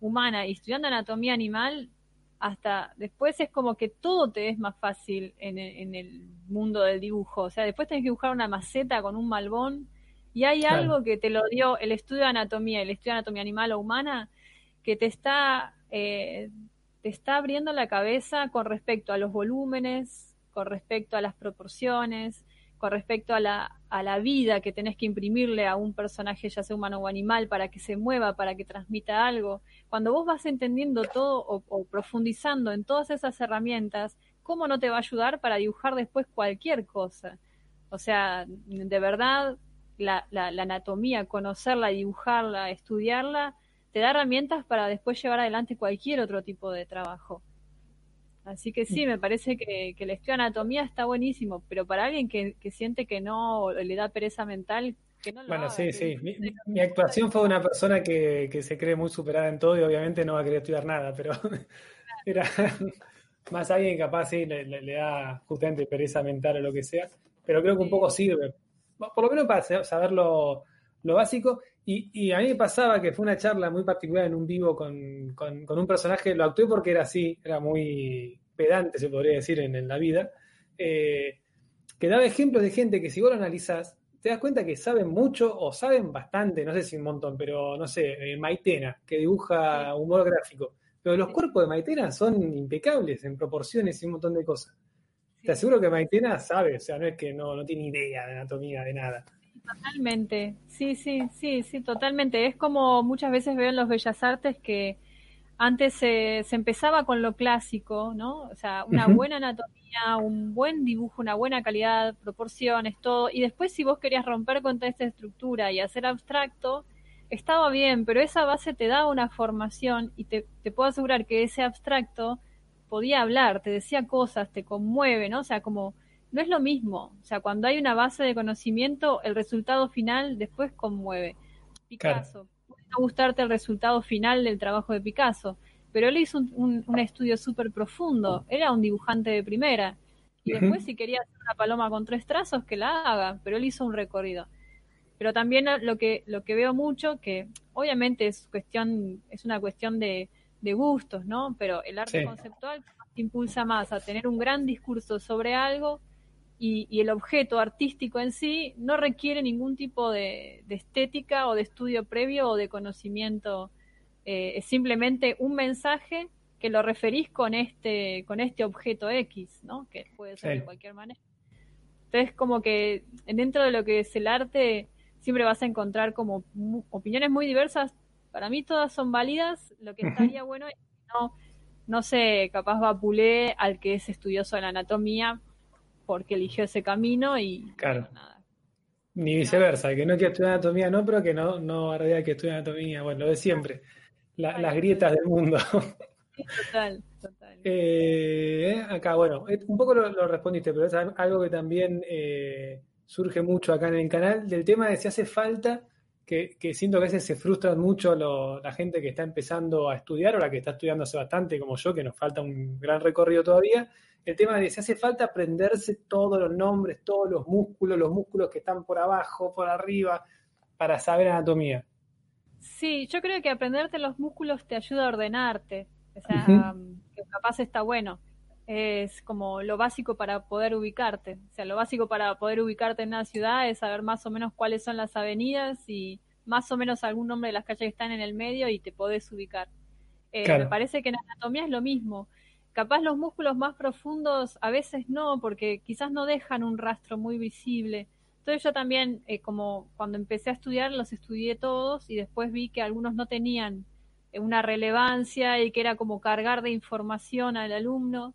humana y estudiando anatomía animal hasta después es como que todo te es más fácil en el, mundo del dibujo. O sea, después tenés que dibujar una maceta con un malbón y hay algo que te lo dio el estudio de anatomía, el estudio de anatomía animal o humana, que te está, eh, te está abriendo la cabeza con respecto a los volúmenes, con respecto a las proporciones, con respecto a la, a la vida que tenés que imprimirle a un personaje, ya sea humano o animal, para que se mueva, para que transmita algo. Cuando vos vas entendiendo todo o, profundizando en todas esas herramientas, ¿cómo no te va a ayudar para dibujar después cualquier cosa? O sea, de verdad, la, la, anatomía, conocerla, dibujarla, estudiarla, te da herramientas para después llevar adelante cualquier otro tipo de trabajo. Así que sí, me parece que, el estudio de anatomía está buenísimo, pero para alguien que, siente que no le da pereza mental, que no lo Bueno, sí, sí. Mi, actuación fue una persona que, se cree muy superada en todo y obviamente no va a querer estudiar nada, pero era más alguien capaz, sí, le, da justamente pereza mental o lo que sea, pero creo que un poco sirve, por lo menos para saber lo, básico. Y, a mí me pasaba que fue una charla muy particular en un vivo con, con, con un personaje, lo actué porque era así, era muy pedante, se podría decir, en, la vida, eh, que daba ejemplos de gente que si vos lo analizás, te das cuenta que saben mucho o saben bastante, no sé si un montón, pero no sé, eh, Maitena, que dibuja humor gráfico. Pero los cuerpos de Maitena son impecables en proporciones y un montón de cosas. Te aseguro que Maitena sabe, o sea, no es que no, no tiene idea de anatomía, de nada. Totalmente, sí, sí, sí, sí, totalmente. Es como muchas veces veo en los Bellas Artes que antes se, se empezaba con lo clásico, ¿no? O sea, una buena anatomía, un buen dibujo, una buena calidad, proporciones, todo. Y después si vos querías romper con toda esta estructura y hacer abstracto, estaba bien, pero esa base te daba una formación y te, te puedo asegurar que ese abstracto podía hablar, te decía cosas, te conmueve, ¿no? O sea, como no es lo mismo. O sea, cuando hay una base de conocimiento, el resultado final después conmueve. Picasso no gustarte el resultado final del trabajo de Picasso, pero él hizo un, estudio súper profundo, era un dibujante de primera. Y después si quería hacer una paloma con tres trazos, que la haga, pero él hizo un recorrido. Pero también lo que, lo que veo mucho, que obviamente es cuestión, es una cuestión de, gustos, ¿no? Pero el arte conceptual impulsa más a tener un gran discurso sobre algo y, el objeto artístico en sí no requiere ningún tipo de, estética o de estudio previo o de conocimiento. Eh, es simplemente un mensaje que lo referís con este, con este objeto X, ¿no? Que puede ser de cualquier manera. Entonces, como que dentro de lo que es el arte, siempre vas a encontrar como opiniones muy diversas. Para mí todas son válidas. Lo que estaría bueno es no, no sé, capaz vapulé al que es estudioso de la anatomía porque eligió ese camino y claro. nada. Ni viceversa, que no quiere estudiar anatomía, no, pero que no, no ardea que estudie anatomía. Bueno, lo de siempre. las grietas del mundo. total, total. Eh, acá, bueno, un poco lo, respondiste, pero es algo que también eh, surge mucho acá en el canal, del tema de si hace falta, que, siento que a veces se frustran mucho la gente que está empezando a estudiar o la que está estudiando hace bastante, como yo, que nos falta un gran recorrido todavía, el tema de si hace falta aprenderse todos los nombres, todos los músculos, los músculos que están por abajo, por arriba, para saber anatomía. Sí, yo creo que aprenderte los músculos te ayuda a ordenarte. O sea, que capaz está bueno. Es como lo básico para poder ubicarte. O sea, lo básico para poder ubicarte en una ciudad es saber más o menos cuáles son las avenidas y más o menos algún nombre de las calles que están en el medio y te podés ubicar. Eh, me parece que en anatomía es lo mismo. Capaz los músculos más profundos a veces no, porque quizás no dejan un rastro muy visible. Entonces yo también, eh, como cuando empecé a estudiar, los estudié todos y después vi que algunos no tenían eh, una relevancia y que era como cargar de información al alumno,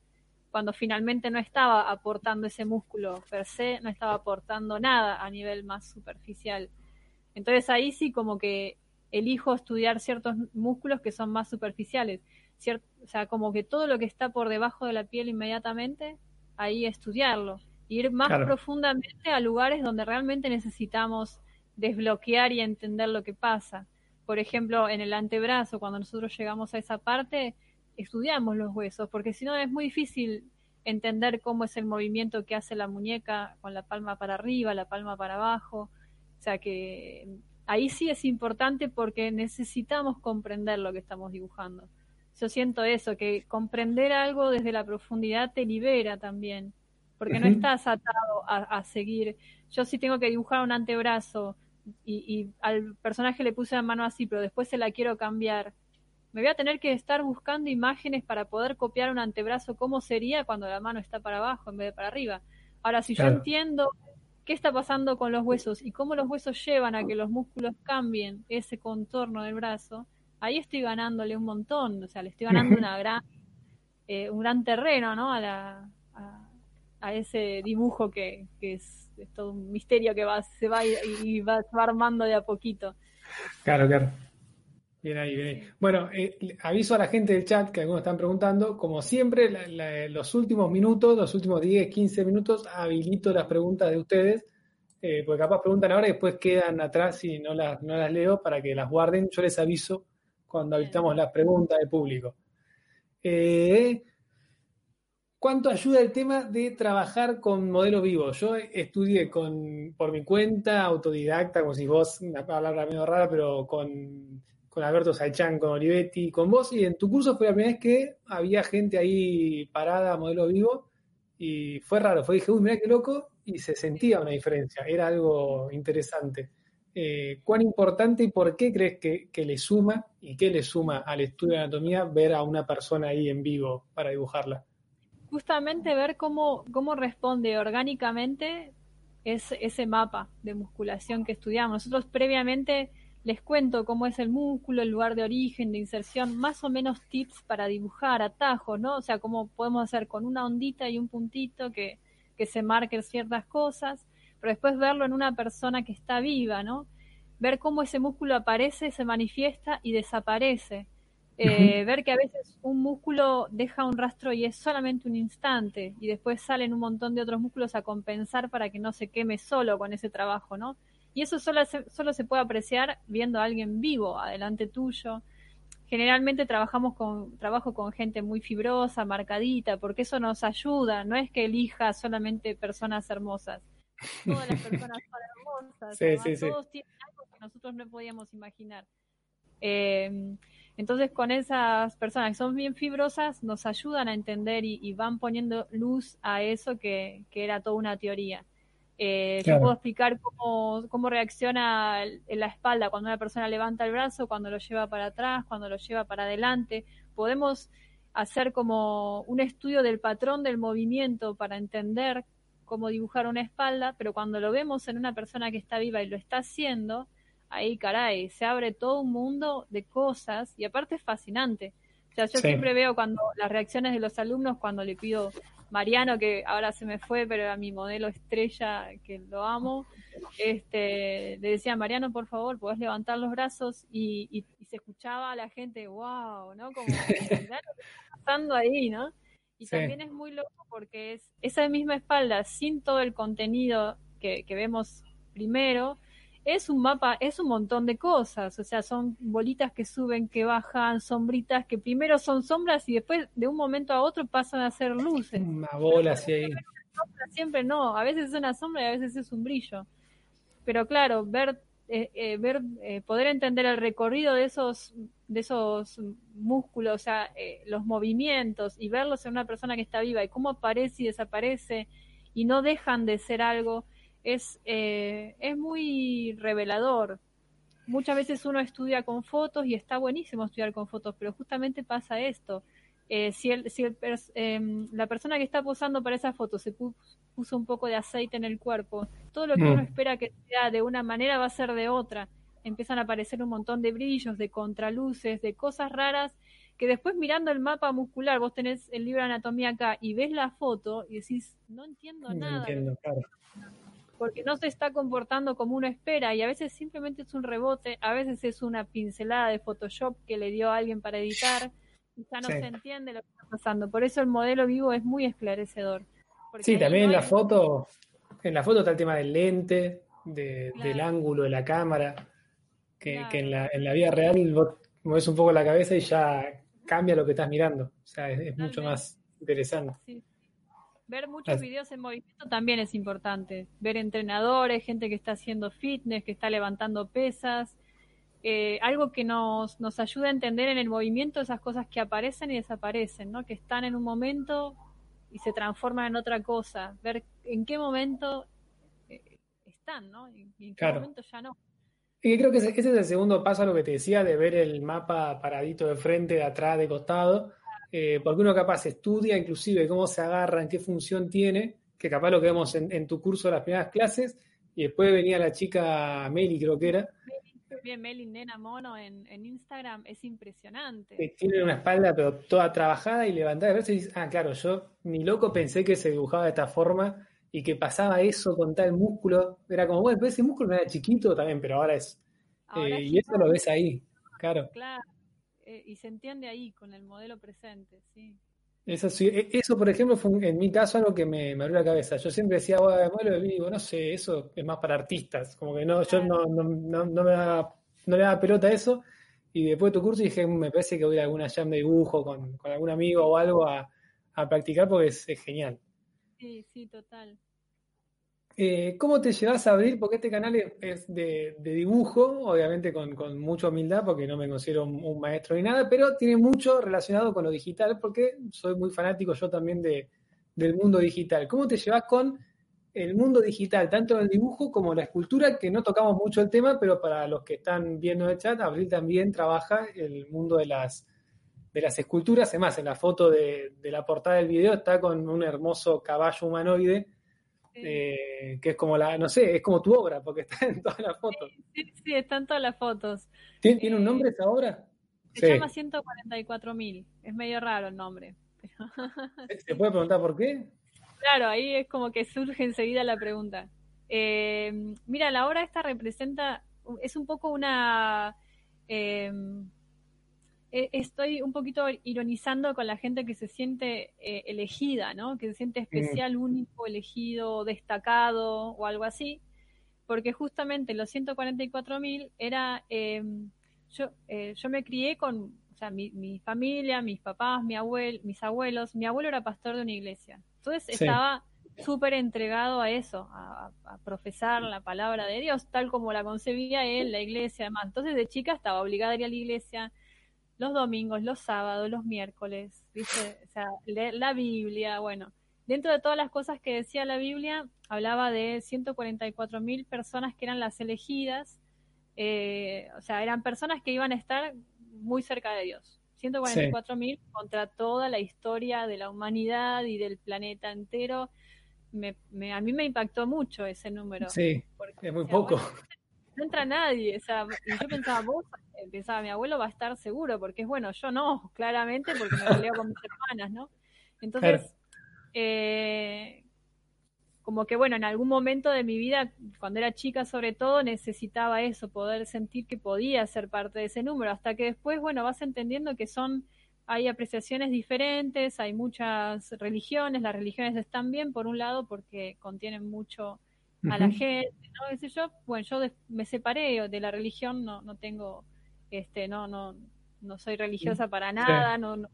cuando finalmente no estaba aportando ese músculo per se, no estaba aportando nada a nivel más superficial. Entonces ahí sí como que elijo estudiar ciertos músculos que son más superficiales o sea, como que todo lo que está por debajo de la piel inmediatamente, ahí estudiarlo, ir más profundamente a lugares donde realmente necesitamos desbloquear y entender lo que pasa. Por ejemplo, en el antebrazo, cuando nosotros llegamos a esa parte, estudiamos los huesos, porque si no es muy difícil entender cómo es el movimiento que hace la muñeca con la palma para arriba, la palma para abajo. O sea que ahí sí es importante porque necesitamos comprender lo que estamos dibujando yo siento eso, que comprender algo desde la profundidad te libera también, porque no estás atado a, seguir. Yo sí tengo que dibujar un antebrazo y, al personaje le puse la mano así, pero después se la quiero cambiar. Me voy a tener que estar buscando imágenes para poder copiar un antebrazo, cómo sería cuando la mano está para abajo en vez de para arriba. Ahora, si yo entiendo qué está pasando con los huesos y cómo los huesos llevan a que los músculos cambien ese contorno del brazo, ahí estoy ganándole un montón, o sea, le estoy ganando una gran, eh, un gran terreno, ¿no? A, la, a, ese dibujo que, es, todo un misterio que va, se va y, va, armando de a poquito. Claro, claro. Bien ahí, bien ahí. Bueno, eh, aviso a la gente del chat que algunos están preguntando, como siempre, los últimos minutos, los últimos 10, 15 minutos, habilito las preguntas de ustedes, eh, porque capaz preguntan ahora y después quedan atrás y no las, no las leo para que las guarden. Yo les aviso cuando habilitamos las preguntas del público. Eh, ¿Cuánto ayuda el tema de trabajar con modelos vivos? Yo estudié con, por mi cuenta, autodidacta, como si vos, una palabra medio rara, pero con, con Alberto Saichan, con Olivetti, con vos, y en tu curso fue la primera vez que había gente ahí parada, modelo vivo, y fue raro, fue dije, uy, mira qué loco, y se sentía una diferencia, era algo interesante. Eh, ¿Cuán importante y por qué crees que, le suma y qué le suma al estudio de anatomía ver a una persona ahí en vivo para dibujarla? Justamente ver cómo, cómo responde orgánicamente ese mapa de musculación que estudiamos. Nosotros previamente les cuento cómo es el músculo, el lugar de origen, de inserción, más o menos tips para dibujar, atajos, ¿no? O sea, cómo podemos hacer con una ondita y un puntito que, que se marquen ciertas cosas, pero después verlo en una persona que está viva, ¿no? Ver cómo ese músculo aparece, se manifiesta y desaparece. Eh, ver que a veces un músculo deja un rastro y es solamente un instante y después salen un montón de otros músculos a compensar para que no se queme solo con ese trabajo, ¿no? Y eso solo se, solo se puede apreciar viendo a alguien vivo adelante tuyo. Generalmente trabajamos con, trabajo con gente muy fibrosa, marcadita, porque eso nos ayuda. No es que elija solamente personas hermosas. Todas las personas son hermosas. todos tienen algo que nosotros no podíamos imaginar. Eh, entonces, con esas personas que son bien fibrosas, nos ayudan a entender y, van poniendo luz a eso que, que era toda una teoría. Eh, Yo puedo explicar cómo, cómo reacciona en la espalda cuando una persona levanta el brazo, cuando lo lleva para atrás, cuando lo lleva para adelante. Podemos hacer como un estudio del patrón del movimiento para entender cómo dibujar una espalda, pero cuando lo vemos en una persona que está viva y lo está haciendo, ahí caray, se abre todo un mundo de cosas y aparte es fascinante. O sea, yo siempre veo cuando las reacciones de los alumnos cuando le pido Mariano, que ahora se me fue, pero era mi modelo estrella, que lo amo, este, le decía, Mariano, por favor, podés levantar los brazos y, se escuchaba a la gente, wow, ¿no? Como, que está pasando ahí, ¿no? Y también es muy loco porque es esa misma espalda, sin todo el contenido que, que vemos primero, es un mapa, es un montón de cosas, o sea, son bolitas que suben, que bajan, sombritas que primero son sombras y después de un momento a otro pasan a ser luces. Una bola así ahí. Siempre no, a veces es una sombra y a veces es un brillo. Pero claro, ver, eh, eh, ver, eh, poder entender el recorrido de esos, de esos músculos, o sea, los movimientos y verlos en una persona que está viva y cómo aparece y desaparece y no dejan de ser algo es, eh, es muy revelador. Muchas veces uno estudia con fotos y está buenísimo estudiar con fotos, pero justamente pasa esto. Eh, si el, si el em, la persona que está posando para esa foto se puso, un poco de aceite en el cuerpo, todo lo que uno mm. espera que sea de una manera va a ser de otra. Empiezan a aparecer un montón de brillos, de contraluces, de cosas raras que después mirando el mapa muscular, vos tenés el libro de anatomía acá y ves la foto y decís, no entiendo nada porque no se está comportando como uno espera y a veces simplemente es un rebote, a veces es una pincelada de Photoshop que le dio a alguien para editar y ya no se entiende lo que está pasando. Por eso el modelo vivo es muy esclarecedor. Sí, también en la foto, en la foto está el tema del lente, del ángulo de la cámara, que, en, la, en la vida real vos mueves un poco la cabeza y ya cambia lo que estás mirando. O sea, es, mucho más interesante. Sí. Ver muchos videos en movimiento también es importante. Ver entrenadores, gente que está haciendo fitness, que está levantando pesas. Eh, algo que nos, nos ayuda a entender en el movimiento esas cosas que aparecen y desaparecen, ¿no? Que están en un momento y se transforman en otra cosa. Ver en qué momento eh, están, ¿no? Y en qué momento ya no. Y creo que ese, es el segundo paso a lo que te decía, de ver el mapa paradito de frente, de atrás, de costado eh, porque uno capaz estudia inclusive cómo se agarra, en qué función tiene, que capaz lo que vemos en, tu curso de las primeras clases, y después venía la chica Meli, creo que era. Bien, Meli, nena mono en, Instagram, es impresionante. tiene una espalda pero toda trabajada y levantada de y dices, ah, claro, yo ni loco pensé que se dibujaba de esta forma y que pasaba eso con tal músculo. Era como, bueno, ese músculo era chiquito también, pero ahora es... Eh, y eso lo ves ahí, claro. Claro, eh, y se entiende ahí con el modelo presente, sí. Eso, sí, e, eso, por ejemplo, fue en mi caso algo que me, abrió la cabeza. Yo siempre decía, bueno, modelo de vivo, no sé, eso es más para artistas. Como que no, yo no, no, no, no, me daba, no le daba pelota a eso. Y después de tu curso dije, mm, me parece que voy a alguna jam de dibujo con, con algún amigo o algo a, a practicar porque es, genial. Sí, sí, total. Eh, ¿Cómo te llevas a abrir? Porque este canal es, de, dibujo, obviamente con, mucha humildad, porque no me considero un, maestro ni nada, pero tiene mucho relacionado con lo digital, porque soy muy fanático yo también de, del mundo digital. ¿Cómo te llevas con el mundo digital, tanto el dibujo como la escultura, que no tocamos mucho el tema, pero para los que están viendo el chat, Abril también trabaja el mundo de las, de las esculturas. Además, en la foto de, la portada del video está con un hermoso caballo humanoide, eh, que es como la, no sé, es como tu obra, porque está en todas las fotos. Sí, sí, está en todas las fotos. ¿Tiene, un nombre esa obra? Se llama 144.000, es medio raro el nombre. ¿Se puede preguntar por qué? Claro, ahí es como que surge enseguida la pregunta. Eh, mira, la obra esta representa, es un poco una... Eh, estoy un poquito ironizando con la gente que se siente eh, elegida, ¿no? Que se siente especial, único, elegido, destacado o algo así, porque justamente los 144.000 era, yo, yo me crié con, o sea, mi, mi familia, mis papás, mi abuel, mis abuelos, mi abuelo era pastor de una iglesia, entonces estaba súper entregado a eso, a, profesar la palabra de Dios, tal como la concebía él, la iglesia, además. Entonces de chica estaba obligada a ir a la iglesia los domingos, los sábados, los miércoles, ¿viste? O sea, leer la Biblia, bueno. Dentro de todas las cosas que decía la Biblia, hablaba de 144 mil personas que eran las elegidas, eh, o sea, eran personas que iban a estar muy cerca de Dios. 144 mil contra toda la historia de la humanidad y del planeta entero. Me, a mí me impactó mucho ese número. Sí, es muy poco. No entra nadie. O sea, yo pensaba, vos, pensaba, mi abuelo va a estar seguro, porque es bueno, yo no, claramente, porque me peleo con mis hermanas, ¿no? Entonces, eh, como que bueno, en algún momento de mi vida, cuando era chica sobre todo, necesitaba eso, poder sentir que podía ser parte de ese número, hasta que después, bueno, vas entendiendo que son, hay apreciaciones diferentes, hay muchas religiones, las religiones están bien, por un lado, porque contienen mucho a la gente, ¿no? yo, bueno, yo me separé de la religión, no, no tengo, este, no, no, no soy religiosa para nada, no, no,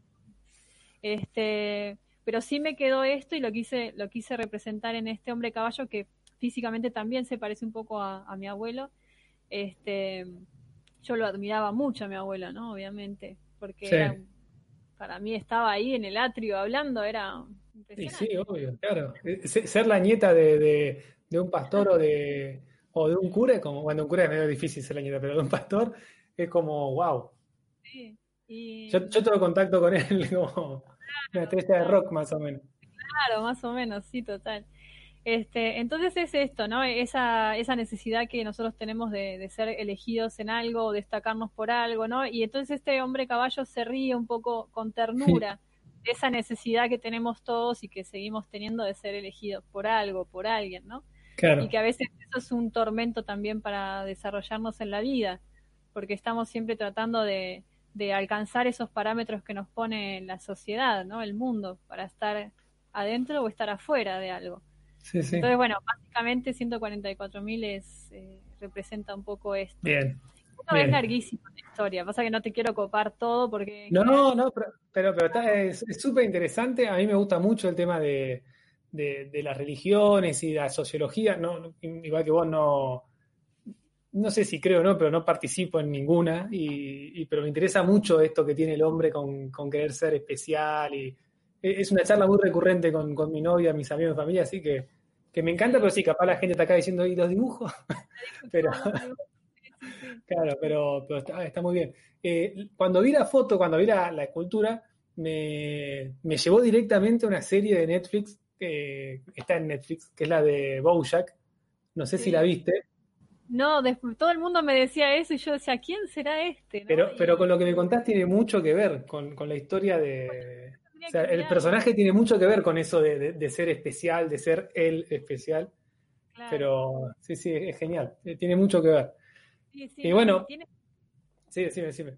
este, pero sí me quedó esto y lo quise, lo quise representar en este hombre caballo que físicamente también se parece un poco a, mi abuelo. Este, yo lo admiraba mucho a mi abuelo, ¿no? Obviamente, porque para mí estaba ahí en el atrio hablando, era impresionante. Sí, obvio, claro. Eh, ser la nieta de, un pastor o de, o de un cura, como, bueno, un cura es medio difícil ser la nieta, pero de un pastor es como, wow. Sí. Yo, yo tengo contacto con él como una estrella de rock, más o menos. Claro, más o menos, sí, total. Este, entonces es esto, ¿no? Esa, esa necesidad que nosotros tenemos de, ser elegidos en algo, o destacarnos por algo, ¿no? Y entonces este hombre caballo se ríe un poco con ternura de esa necesidad que tenemos todos y que seguimos teniendo de ser elegidos por algo, por alguien, ¿no? Claro. Y que a veces eso es un tormento también para desarrollarnos en la vida, porque estamos siempre tratando de, de alcanzar esos parámetros que nos pone la sociedad, ¿no? El mundo, para estar adentro o estar afuera de algo. Sí, sí. Entonces, bueno, básicamente 144.000 es, eh, representa un poco esto. Bien. es larguísima la historia, pasa que no te quiero copar todo porque... No, no, no, pero, pero, es súper interesante, a mí me gusta mucho el tema de, de, las religiones y la sociología, no, igual que vos no, no sé si creo o no, pero no participo en ninguna, y, pero me interesa mucho esto que tiene el hombre con, querer ser especial, y e, es una charla muy recurrente con, mi novia, mis amigos, mi familia, así que, me encanta, pero sí, capaz la gente está acá diciendo, ¿y los dibujos? pero, claro, pero, está, muy bien. Eh, cuando vi la foto, cuando vi la, escultura, me, llevó directamente a una serie de Netflix, que está en Netflix, que es la de Bojack, no sé si la viste, no, después, todo el mundo me decía eso y yo decía, ¿quién será este? Pero, pero con lo que me contás tiene mucho que ver con, la historia de... O sea, el personaje tiene mucho que ver con eso de, ser especial, de ser él especial. Pero sí, sí, es genial. Eh, tiene mucho que ver. Sí, sí, y bueno... Sí, decime, decime.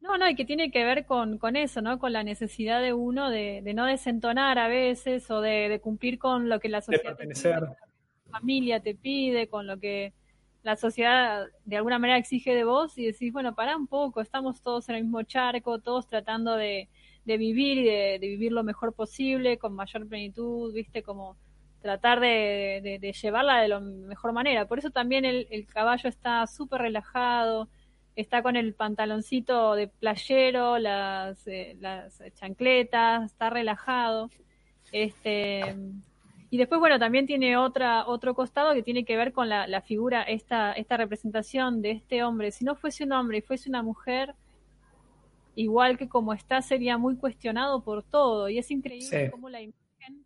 No, no, y que tiene que ver con, con eso, ¿no? Con la necesidad de uno de, no desentonar a veces o de, cumplir con lo que la sociedad te pide, la familia te pide, con lo que la sociedad de alguna manera exige de vos y decís, bueno, para un poco, estamos todos en el mismo charco, todos tratando de, vivir y de, vivir lo mejor posible, con mayor plenitud, viste, como tratar de, llevarla de la mejor manera. Por eso también el, caballo está súper relajado, está con el pantaloncito de playero, las, eh, las chancletas, está relajado. Este, y después, bueno, también tiene otra, otro costado que tiene que ver con la, la, figura, esta, esta representación de este hombre. Si no fuese un hombre y fuese una mujer, igual que como está, sería muy cuestionado por todo. Y es increíble cómo la imagen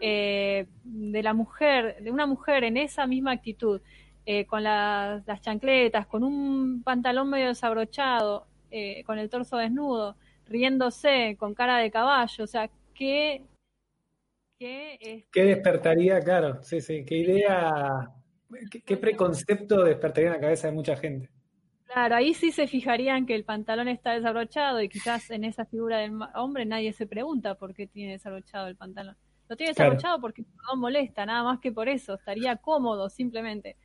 eh, de la mujer, de una mujer en esa misma actitud, eh, con las, chancletas, con un pantalón medio desabrochado, eh, con el torso desnudo, riéndose, con cara de caballo, o sea, qué... ¿Qué, este, ¿Qué despertaría, claro, sí, sí, qué idea, qué preconcepto despertaría en la cabeza de mucha gente? Claro, ahí sí se fijarían que el pantalón está desabrochado y quizás en esa figura del hombre nadie se pregunta por qué tiene desabrochado el pantalón. Lo tiene desabrochado porque no molesta, nada más que por eso, estaría cómodo simplemente.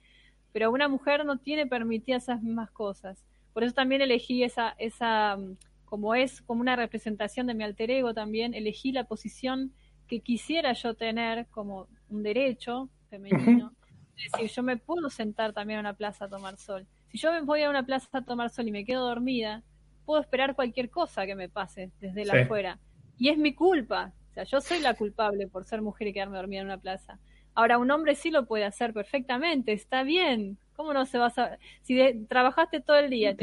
Pero una mujer no tiene permitidas esas mismas cosas. Por eso también elegí esa, esa, como es como una representación de mi alter ego también, elegí la posición que quisiera yo tener como un derecho femenino. Es decir, yo me puedo sentar también en una plaza a tomar sol si yo me voy a una plaza a tomar sol y me quedo dormida, puedo esperar cualquier cosa que me pase desde la afuera. Y es mi culpa. O sea, yo soy la culpable por ser mujer y quedarme dormida en una plaza. Ahora, un hombre sí lo puede hacer perfectamente, está bien. ¿Cómo no se va a Si trabajaste todo el día,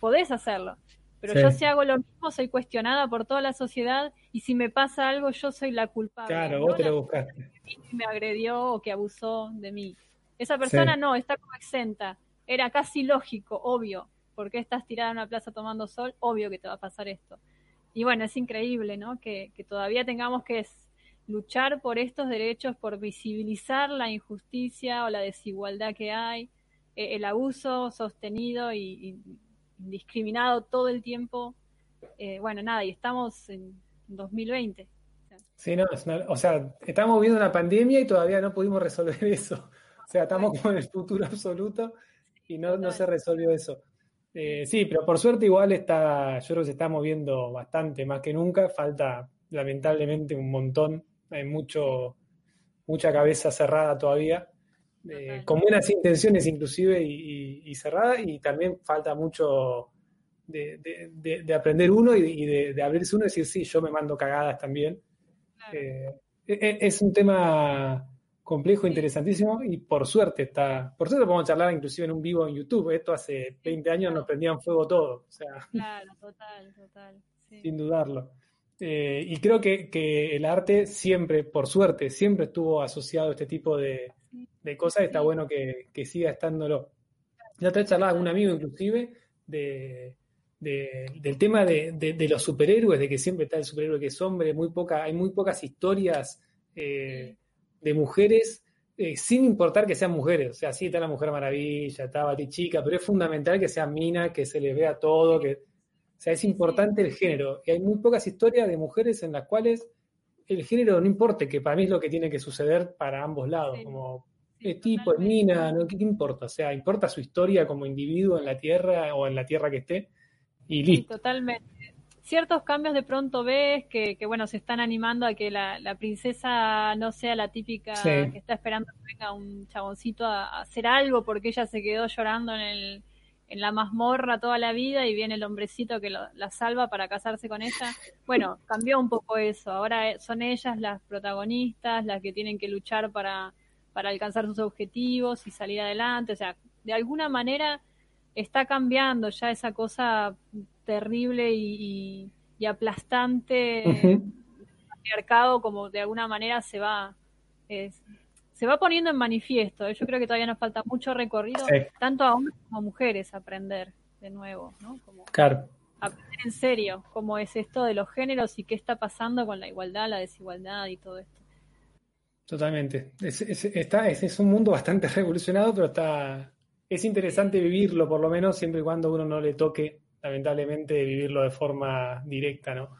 podés hacerlo. Pero yo si hago lo mismo, soy cuestionada por toda la sociedad y si me pasa algo, yo soy la culpable. Claro, vos te lo buscaste. Que me agredió o que abusó de mí. Esa persona no, está como exenta. Era casi lógico, obvio. porque estás tirada en una plaza tomando sol? Obvio que te va a pasar esto. Y bueno, es increíble, ¿no? Que, todavía tengamos que luchar por estos derechos, por visibilizar la injusticia o la desigualdad que hay, eh, el abuso sostenido y, indiscriminado todo el tiempo. Eh, bueno, nada, y estamos en 2020. Sí, no, o sea, estamos viendo una pandemia y todavía no pudimos resolver eso. O sea, estamos como en el futuro absoluto y no, no se resolvió eso. Eh, sí, pero por suerte igual está, yo creo que se está moviendo bastante más que nunca. Falta lamentablemente un montón. Hay mucho, mucha cabeza cerrada todavía. Eh, con buenas intenciones inclusive y, cerrada y también falta mucho de, aprender uno y, de, abrirse uno y decir, sí, yo me mando cagadas también. Eh, e, e, es un tema complejo, interesantísimo y por suerte está, por suerte podemos charlar inclusive en un vivo en YouTube, esto hace 20 años nos prendían fuego todo, o sea, claro, total, total, sin dudarlo. Eh, y creo que, el arte siempre, por suerte, siempre estuvo asociado a este tipo de, cosas y está bueno que, siga estándolo. Ya te he charlado con un amigo inclusive de, del tema de, los superhéroes, de que siempre está el superhéroe que es hombre, muy poca, hay muy pocas historias eh, de mujeres, eh, sin importar que sean mujeres. O sea, sí está la Mujer Maravilla, está Chica, pero es fundamental que sean minas, que se les vea todo, que. O sea, es importante el género. Y hay muy pocas historias de mujeres en las cuales el género no importa, que para mí es lo que tiene que suceder para ambos lados. Como es tipo, es mina, ¿no? ¿Qué, importa? O sea, importa su historia como individuo en la tierra o en la tierra que esté. Y listo. totalmente ciertos cambios de pronto ves que, que, bueno, se están animando a que la, princesa no sea la típica que está esperando que venga un chaboncito a, hacer algo porque ella se quedó llorando en, el, en la mazmorra toda la vida y viene el hombrecito que la salva para casarse con ella. Bueno, cambió un poco eso. Ahora son ellas las protagonistas, las que tienen que luchar para, para alcanzar sus objetivos y salir adelante. O sea, de alguna manera está cambiando ya esa cosa terrible y, aplastante mercado como de alguna manera se va se va poniendo en manifiesto. Yo creo que todavía nos falta mucho recorrido, tanto a hombres como a mujeres, aprender de nuevo, ¿no? Como claro. Aprender en serio cómo es esto de los géneros y qué está pasando con la igualdad, la desigualdad y todo esto. Totalmente. Es, está, es un mundo bastante revolucionado, pero está, es interesante vivirlo, por lo menos, siempre y cuando uno no le toque, lamentablemente, vivirlo de forma directa, ¿no?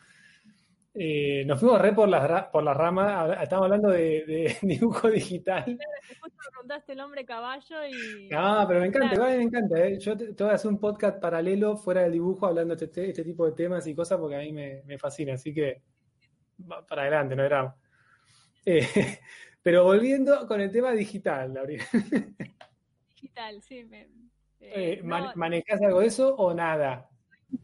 Eh, nos fuimos re por las por la rama, estamos hablando de, dibujo digital. Después me preguntaste el hombre caballo y. Ah, pero me encanta, me encanta. ¿eh? Yo te, voy a hacer un podcast paralelo fuera del dibujo hablando de este, este, tipo de temas y cosas porque a mí me, fascina. Así que para adelante, no era. Eh, pero volviendo con el tema digital, Gabriel. Digital, sí. Me, eh, ¿Manejas algo de eso o nada?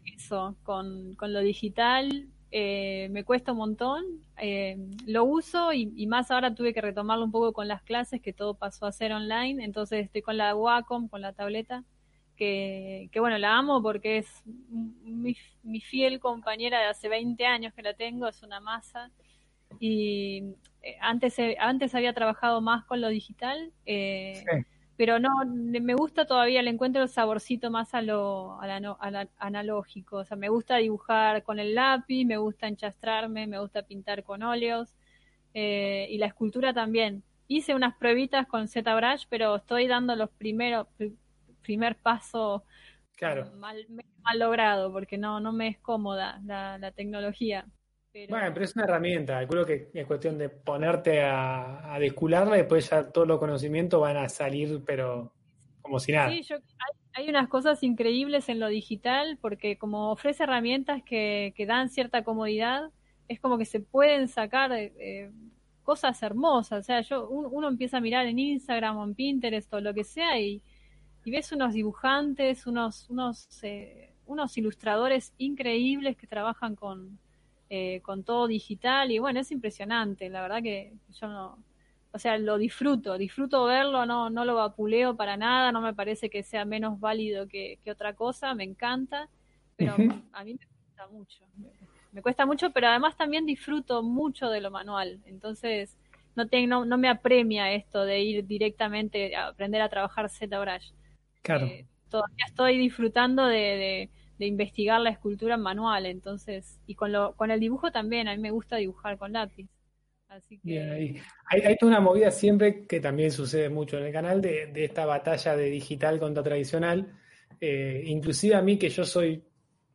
Eso, con, con lo digital eh, me cuesta un montón. Eh, lo uso y, más ahora tuve que retomarlo un poco con las clases, que todo pasó a ser online. Entonces estoy con la Wacom, con la tableta, que, bueno, la amo porque es mi, mi, fiel compañera de hace 20 años que la tengo, es una masa. Y eh, antes, antes había trabajado más con lo digital. Sí pero no, me gusta todavía, le encuentro el saborcito más a lo, a analógico, o sea, me gusta dibujar con el lápiz, me gusta enchastrarme, me gusta pintar con óleos, eh, y la escultura también. Hice unas pruebitas con ZBrush, pero estoy dando los primeros, primer paso claro. mal, mal logrado, porque no, no me es cómoda la, la tecnología. Bueno, pero es una herramienta. Creo que es cuestión de ponerte a, a descularla y después ya todos los conocimientos van a salir, pero como si nada. Sí, yo, hay, unas cosas increíbles en lo digital porque como ofrece herramientas que, que dan cierta comodidad, es como que se pueden sacar eh, cosas hermosas. O sea, yo uno empieza a mirar en Instagram o en Pinterest o lo que sea y, y ves unos dibujantes, unos, unos, eh, unos ilustradores increíbles que trabajan con eh, con todo digital y bueno, es impresionante, la verdad que yo no, o sea, lo disfruto, disfruto verlo, no, no lo vapuleo para nada, no me parece que sea menos válido que, otra cosa, me encanta, pero a mí me cuesta mucho, me, cuesta mucho, pero además también disfruto mucho de lo manual, entonces no, tengo, no, me apremia esto de ir directamente a aprender a trabajar ZBrush. Claro. Eh, todavía estoy disfrutando de de investigar la escultura en manual, entonces, y con, lo, con el dibujo también, a mí me gusta dibujar con lápiz. Así que... Bien, ahí. Hay, hay una movida siempre que también sucede mucho en el canal de, de esta batalla de digital contra tradicional. Eh, inclusive a mí que yo soy,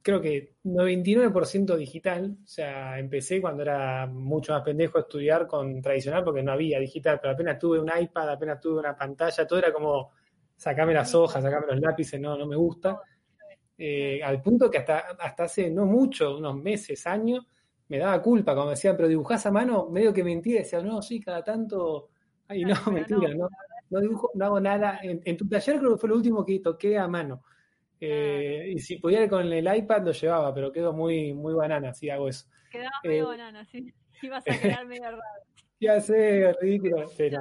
creo que 99% digital, o sea, empecé cuando era mucho más pendejo a estudiar con tradicional porque no había digital, pero apenas tuve un iPad, apenas tuve una pantalla, todo era como sacame las hojas, sacame los lápices, no, no me gusta. Eh, al punto que hasta, hasta hace no mucho, unos meses, años, me daba culpa cuando decían, pero dibujás a mano, medio que mentira, decía, no, sí, cada tanto, ay, no, mentira, no, no, dibujo, no hago nada. En, tu taller creo que fue lo último que toqué a mano. Eh, y si pudiera con el iPad lo llevaba, pero quedo muy, muy banana si hago eso. Quedaba medio eh, banana, sí. Ibas a quedar medio raro. Ya sé, ridículo, pero...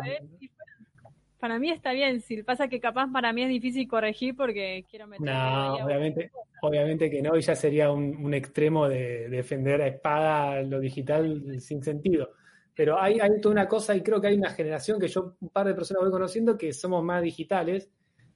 Para mí está bien, si pasa que capaz para mí es difícil corregir porque quiero meter. No, obviamente, obviamente que no, y ya sería un, extremo de, defender a espada lo digital sin sentido. Pero hay, hay toda una cosa, y creo que hay una generación que yo, un par de personas voy conociendo, que somos más digitales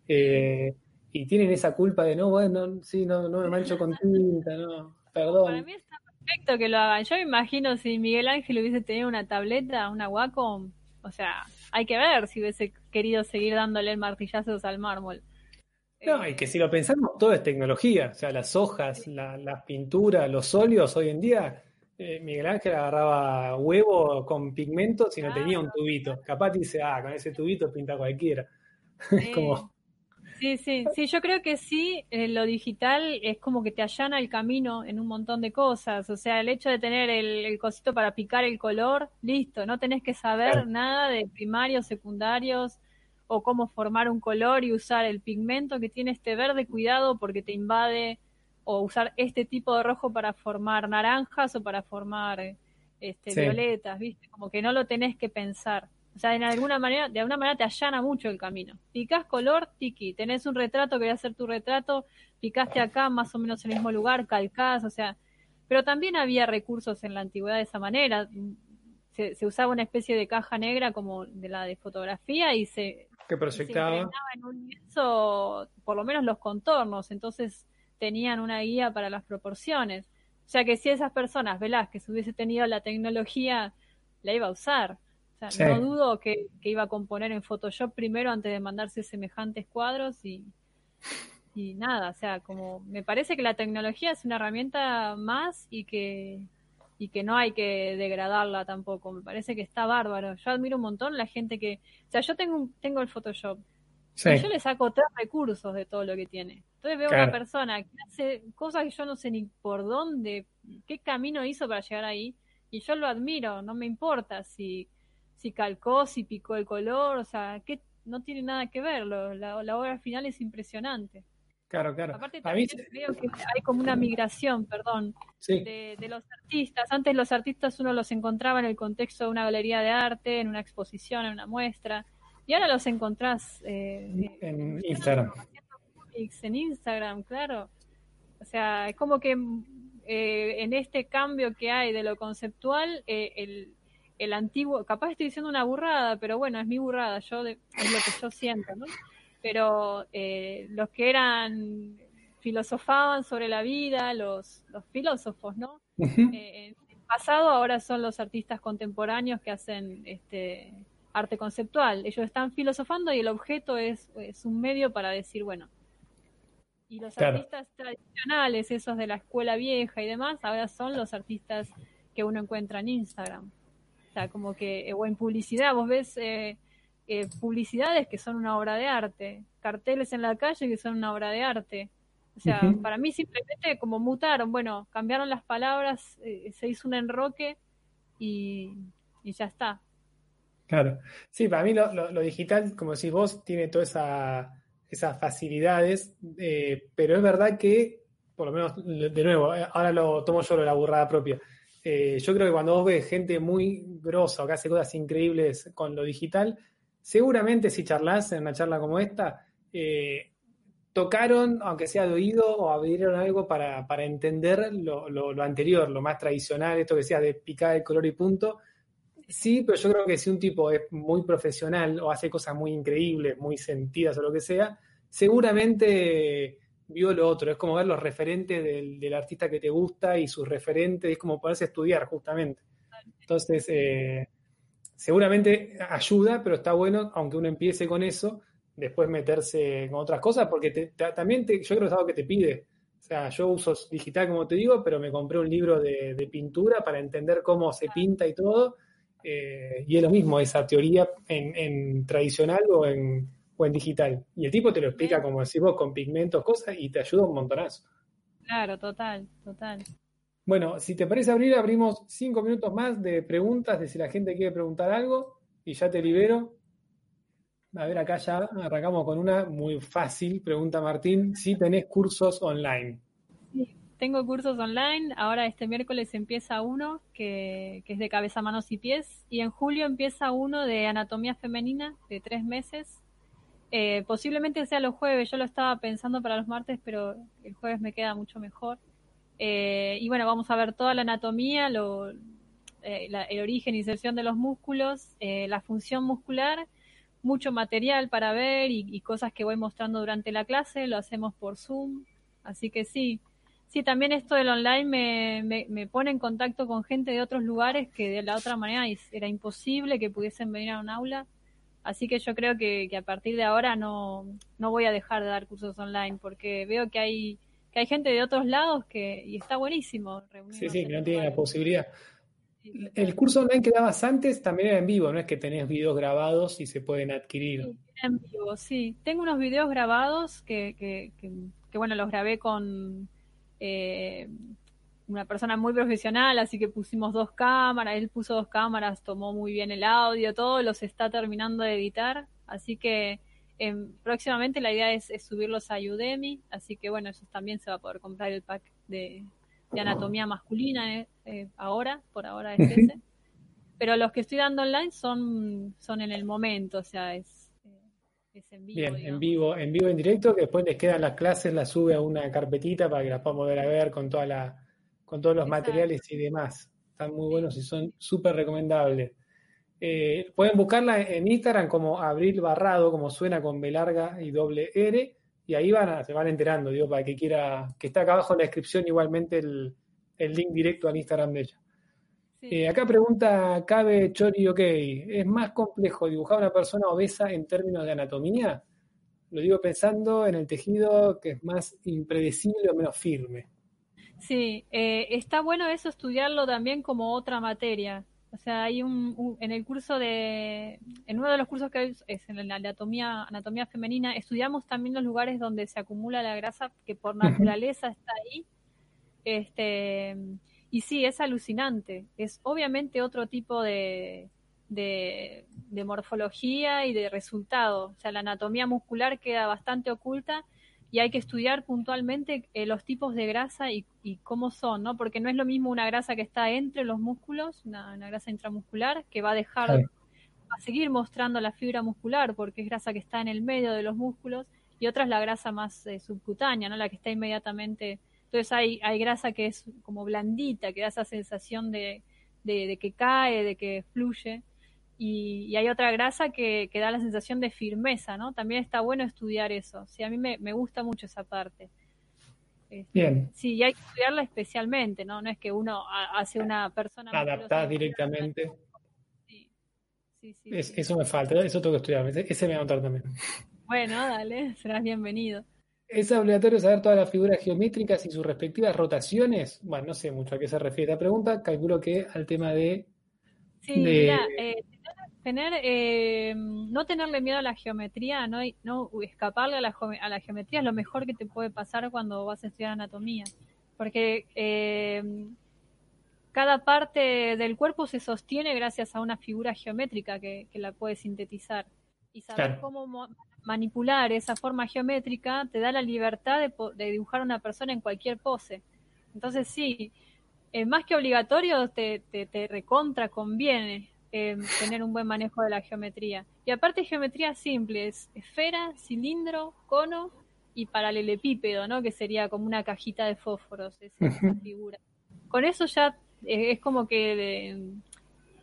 eh, y tienen esa culpa de no, bueno, sí, no, no me mancho con tinta, no, perdón. Para mí está perfecto que lo hagan. Yo me imagino si Miguel Ángel hubiese tenido una tableta, una Wacom, o sea, hay que ver si hubiese querido seguir dándole martillazos al mármol. No, y que si lo pensamos, todo es tecnología. O sea, las hojas, la, las pinturas, los óleos hoy en día. Eh, Miguel Ángel agarraba huevo con pigmentos y no tenía un tubito. Capaz dice, ah, con ese tubito pinta cualquiera. es como. Sí, sí, sí, yo creo que sí, eh, lo digital es como que te allana el camino en un montón de cosas, o sea, el hecho de tener el, cosito para picar el color, listo, no tenés que saber nada de primarios, secundarios o cómo formar un color y usar el pigmento que tiene este verde, cuidado porque te invade, o usar este tipo de rojo para formar naranjas o para formar este, violetas, ¿viste? Como que no lo tenés que pensar. O sea, en alguna manera, de alguna manera te allana mucho el camino. Picás color, tiki. Tenés un retrato, querés hacer tu retrato, picaste acá, más o menos en el mismo lugar, calcás, o sea. Pero también había recursos en la antigüedad de esa manera. Se, usaba una especie de caja negra como de la de fotografía y se, que proyectaba. en un lienzo, por lo menos los contornos, entonces tenían una guía para las proporciones. O sea que si esas personas, Velázquez, hubiese tenido la tecnología, la iba a usar no dudo que, iba a componer en Photoshop primero antes de mandarse semejantes cuadros y, y nada, o sea, como me parece que la tecnología es una herramienta más y que y que no hay que degradarla tampoco. Me parece que está bárbaro. Yo admiro un montón la gente que, o sea, yo tengo tengo el Photoshop. Y yo le saco tres recursos de todo lo que tiene. Entonces veo una persona que hace cosas que yo no sé ni por dónde, qué camino hizo para llegar ahí, y yo lo admiro, no me importa si si calcó, si picó el color, o sea, que no tiene nada que ver, la, obra final es impresionante. Claro, claro. Aparte también creo que hay como una migración, perdón, de, los artistas. Antes los artistas uno los encontraba en el contexto de una galería de arte, en una exposición, en una muestra, y ahora los encontrás eh, en Instagram. En Instagram, claro. O sea, es como que eh, en este cambio que hay de lo conceptual, eh, el, el antiguo, capaz estoy diciendo una burrada, pero bueno, es mi burrada, yo es lo que yo siento, ¿no? Pero eh, los que eran, filosofaban sobre la vida, los, los filósofos, ¿no? Eh, en el pasado ahora son los artistas contemporáneos que hacen este arte conceptual. Ellos están filosofando y el objeto es, es un medio para decir, bueno, y los artistas tradicionales, esos de la escuela vieja y demás, ahora son los artistas que uno encuentra en Instagram. O sea, como que, eh, o en publicidad, vos ves eh, eh, publicidades que son una obra de arte, carteles en la calle que son una obra de arte. O sea, para mí simplemente como mutaron, bueno, cambiaron las palabras, se hizo un enroque y, ya está. Claro. Sí, para mí lo, digital, como decís vos, tiene todas esa, esas facilidades, pero es verdad que, por lo menos, de nuevo, ahora lo tomo yo la burrada propia. Eh, yo creo que cuando vos ves gente muy grosa que hace cosas increíbles con lo digital, seguramente si charlas en una charla como esta, eh, tocaron, aunque sea de oído, o abrieron algo para, entender lo, anterior, lo más tradicional, esto que sea de picar el color y punto. Sí, pero yo creo que si un tipo es muy profesional o hace cosas muy increíbles, muy sentidas o lo que sea, seguramente vio lo otro, es como ver los referentes del, artista que te gusta y sus referentes, es como poderse estudiar justamente. Entonces, eh, seguramente ayuda, pero está bueno, aunque uno empiece con eso, después meterse con otras cosas, porque también yo creo que es algo que te pide. O sea, yo uso digital, como te digo, pero me compré un libro de, pintura para entender cómo se pinta y todo. Eh, y es lo mismo, esa teoría en tradicional o en, o en digital. Y el tipo te lo explica, como decís vos, con pigmentos, cosas, y te ayuda un montonazo. Claro, total, total. Bueno, si te parece abrir, abrimos cinco minutos más de preguntas, de si la gente quiere preguntar algo, y ya te libero. A ver, acá ya arrancamos con una muy fácil. Pregunta Martín, si tenés cursos online. Sí, tengo cursos online. Ahora este miércoles empieza uno que, que es de cabeza, manos y pies. Y en julio empieza uno de anatomía femenina de tres meses eh, posiblemente sea los jueves, yo lo estaba pensando para los martes, pero el jueves me queda mucho mejor. Eh, y bueno, vamos a ver toda la anatomía, eh, el origen inserción de los músculos, la función muscular, mucho material para ver y, cosas que voy mostrando durante la clase, lo hacemos por Zoom, así que sí. Sí, también esto del online me, me, me pone en contacto con gente de otros lugares que de la otra manera era imposible que pudiesen venir a un aula. Así que yo creo que, a partir de ahora no, no voy a dejar de dar cursos online porque veo que hay que hay gente de otros lados que y está buenísimo. Sí, sí, que no tiene la posibilidad. El curso online que dabas antes también era en vivo, no es que tenés videos grabados y se pueden adquirir. Sí, en vivo, sí. Tengo unos videos grabados que, que, que, bueno, los grabé con eh, una persona muy profesional, así que pusimos dos cámaras, él puso dos cámaras, tomó muy bien el audio, todo, los está terminando de editar, así que em, próximamente la idea es, subirlos a Udemy, así que bueno, eso también se va a poder comprar el pack de, anatomía masculina eh, eh, ahora, por ahora es ese. Pero los que estoy dando online son, son en el momento, o sea, es, eh, en vivo. Bien, en vivo, en vivo, en directo, que después les quedan las clases, las sube a una carpetita para que las podamos ver a ver con toda la, con todos los materiales y demás. Están muy buenos y son súper recomendables. Eh, pueden buscarla en Instagram como Abril Barrado, como suena con B larga y doble R, y ahí van se van enterando, digo, para que quiera, que está acá abajo en la descripción igualmente el, link directo al Instagram de ella. Eh, acá pregunta Cabe Chori, ok, ¿es más complejo dibujar a una persona obesa en términos de anatomía? Lo digo pensando en el tejido que es más impredecible o menos firme. Sí, eh, está bueno eso estudiarlo también como otra materia. O sea, hay un, en el curso de, en uno de los cursos que hay, es en la anatomía, anatomía femenina, estudiamos también los lugares donde se acumula la grasa que por naturaleza está ahí. Este, y sí, es alucinante. Es obviamente otro tipo de, de, morfología y de resultado. O sea, la anatomía muscular queda bastante oculta y hay que estudiar puntualmente eh, los tipos de grasa y, cómo son, ¿no? Porque no es lo mismo una grasa que está entre los músculos, una, grasa intramuscular, que va a dejar, va a seguir mostrando la fibra muscular porque es grasa que está en el medio de los músculos y otra es la grasa más eh, subcutánea, ¿no? La que está inmediatamente. Entonces hay, hay grasa que es como blandita, que da esa sensación de, de que cae, de que fluye y, hay otra grasa que, da la sensación de firmeza, ¿no? También está bueno estudiar eso. Sí, a mí me, gusta mucho esa parte. Este, Bien. Sí, y hay que estudiarla especialmente, ¿no? No es que uno hace una persona... Adaptada directamente. Sí, sí, sí, Eso me falta, eso tengo que estudiar, ese me va a notar también. Bueno, dale, serás bienvenido. ¿Es obligatorio saber todas las figuras geométricas y sus respectivas rotaciones? Bueno, no sé mucho a qué se refiere esta pregunta. Calculo que al tema de... Sí, mira, eh, tener eh, no tenerle miedo a la geometría, no, no escaparle a la, a la geometría es lo mejor que te puede pasar cuando vas a estudiar anatomía, porque eh, cada parte del cuerpo se sostiene gracias a una figura geométrica que, la puede sintetizar. Y saber cómo manipular esa forma geométrica te da la libertad de, de dibujar a una persona en cualquier pose. Entonces sí, eh, más que obligatorio, te, te, te recontra conviene eh, tener un buen manejo de la geometría. Y aparte geometría simple, es esfera, cilindro, cono y paralelepípedo, ¿no? Que sería como una cajita de fósforos, esa, figura. Con eso ya eh, es como que eh,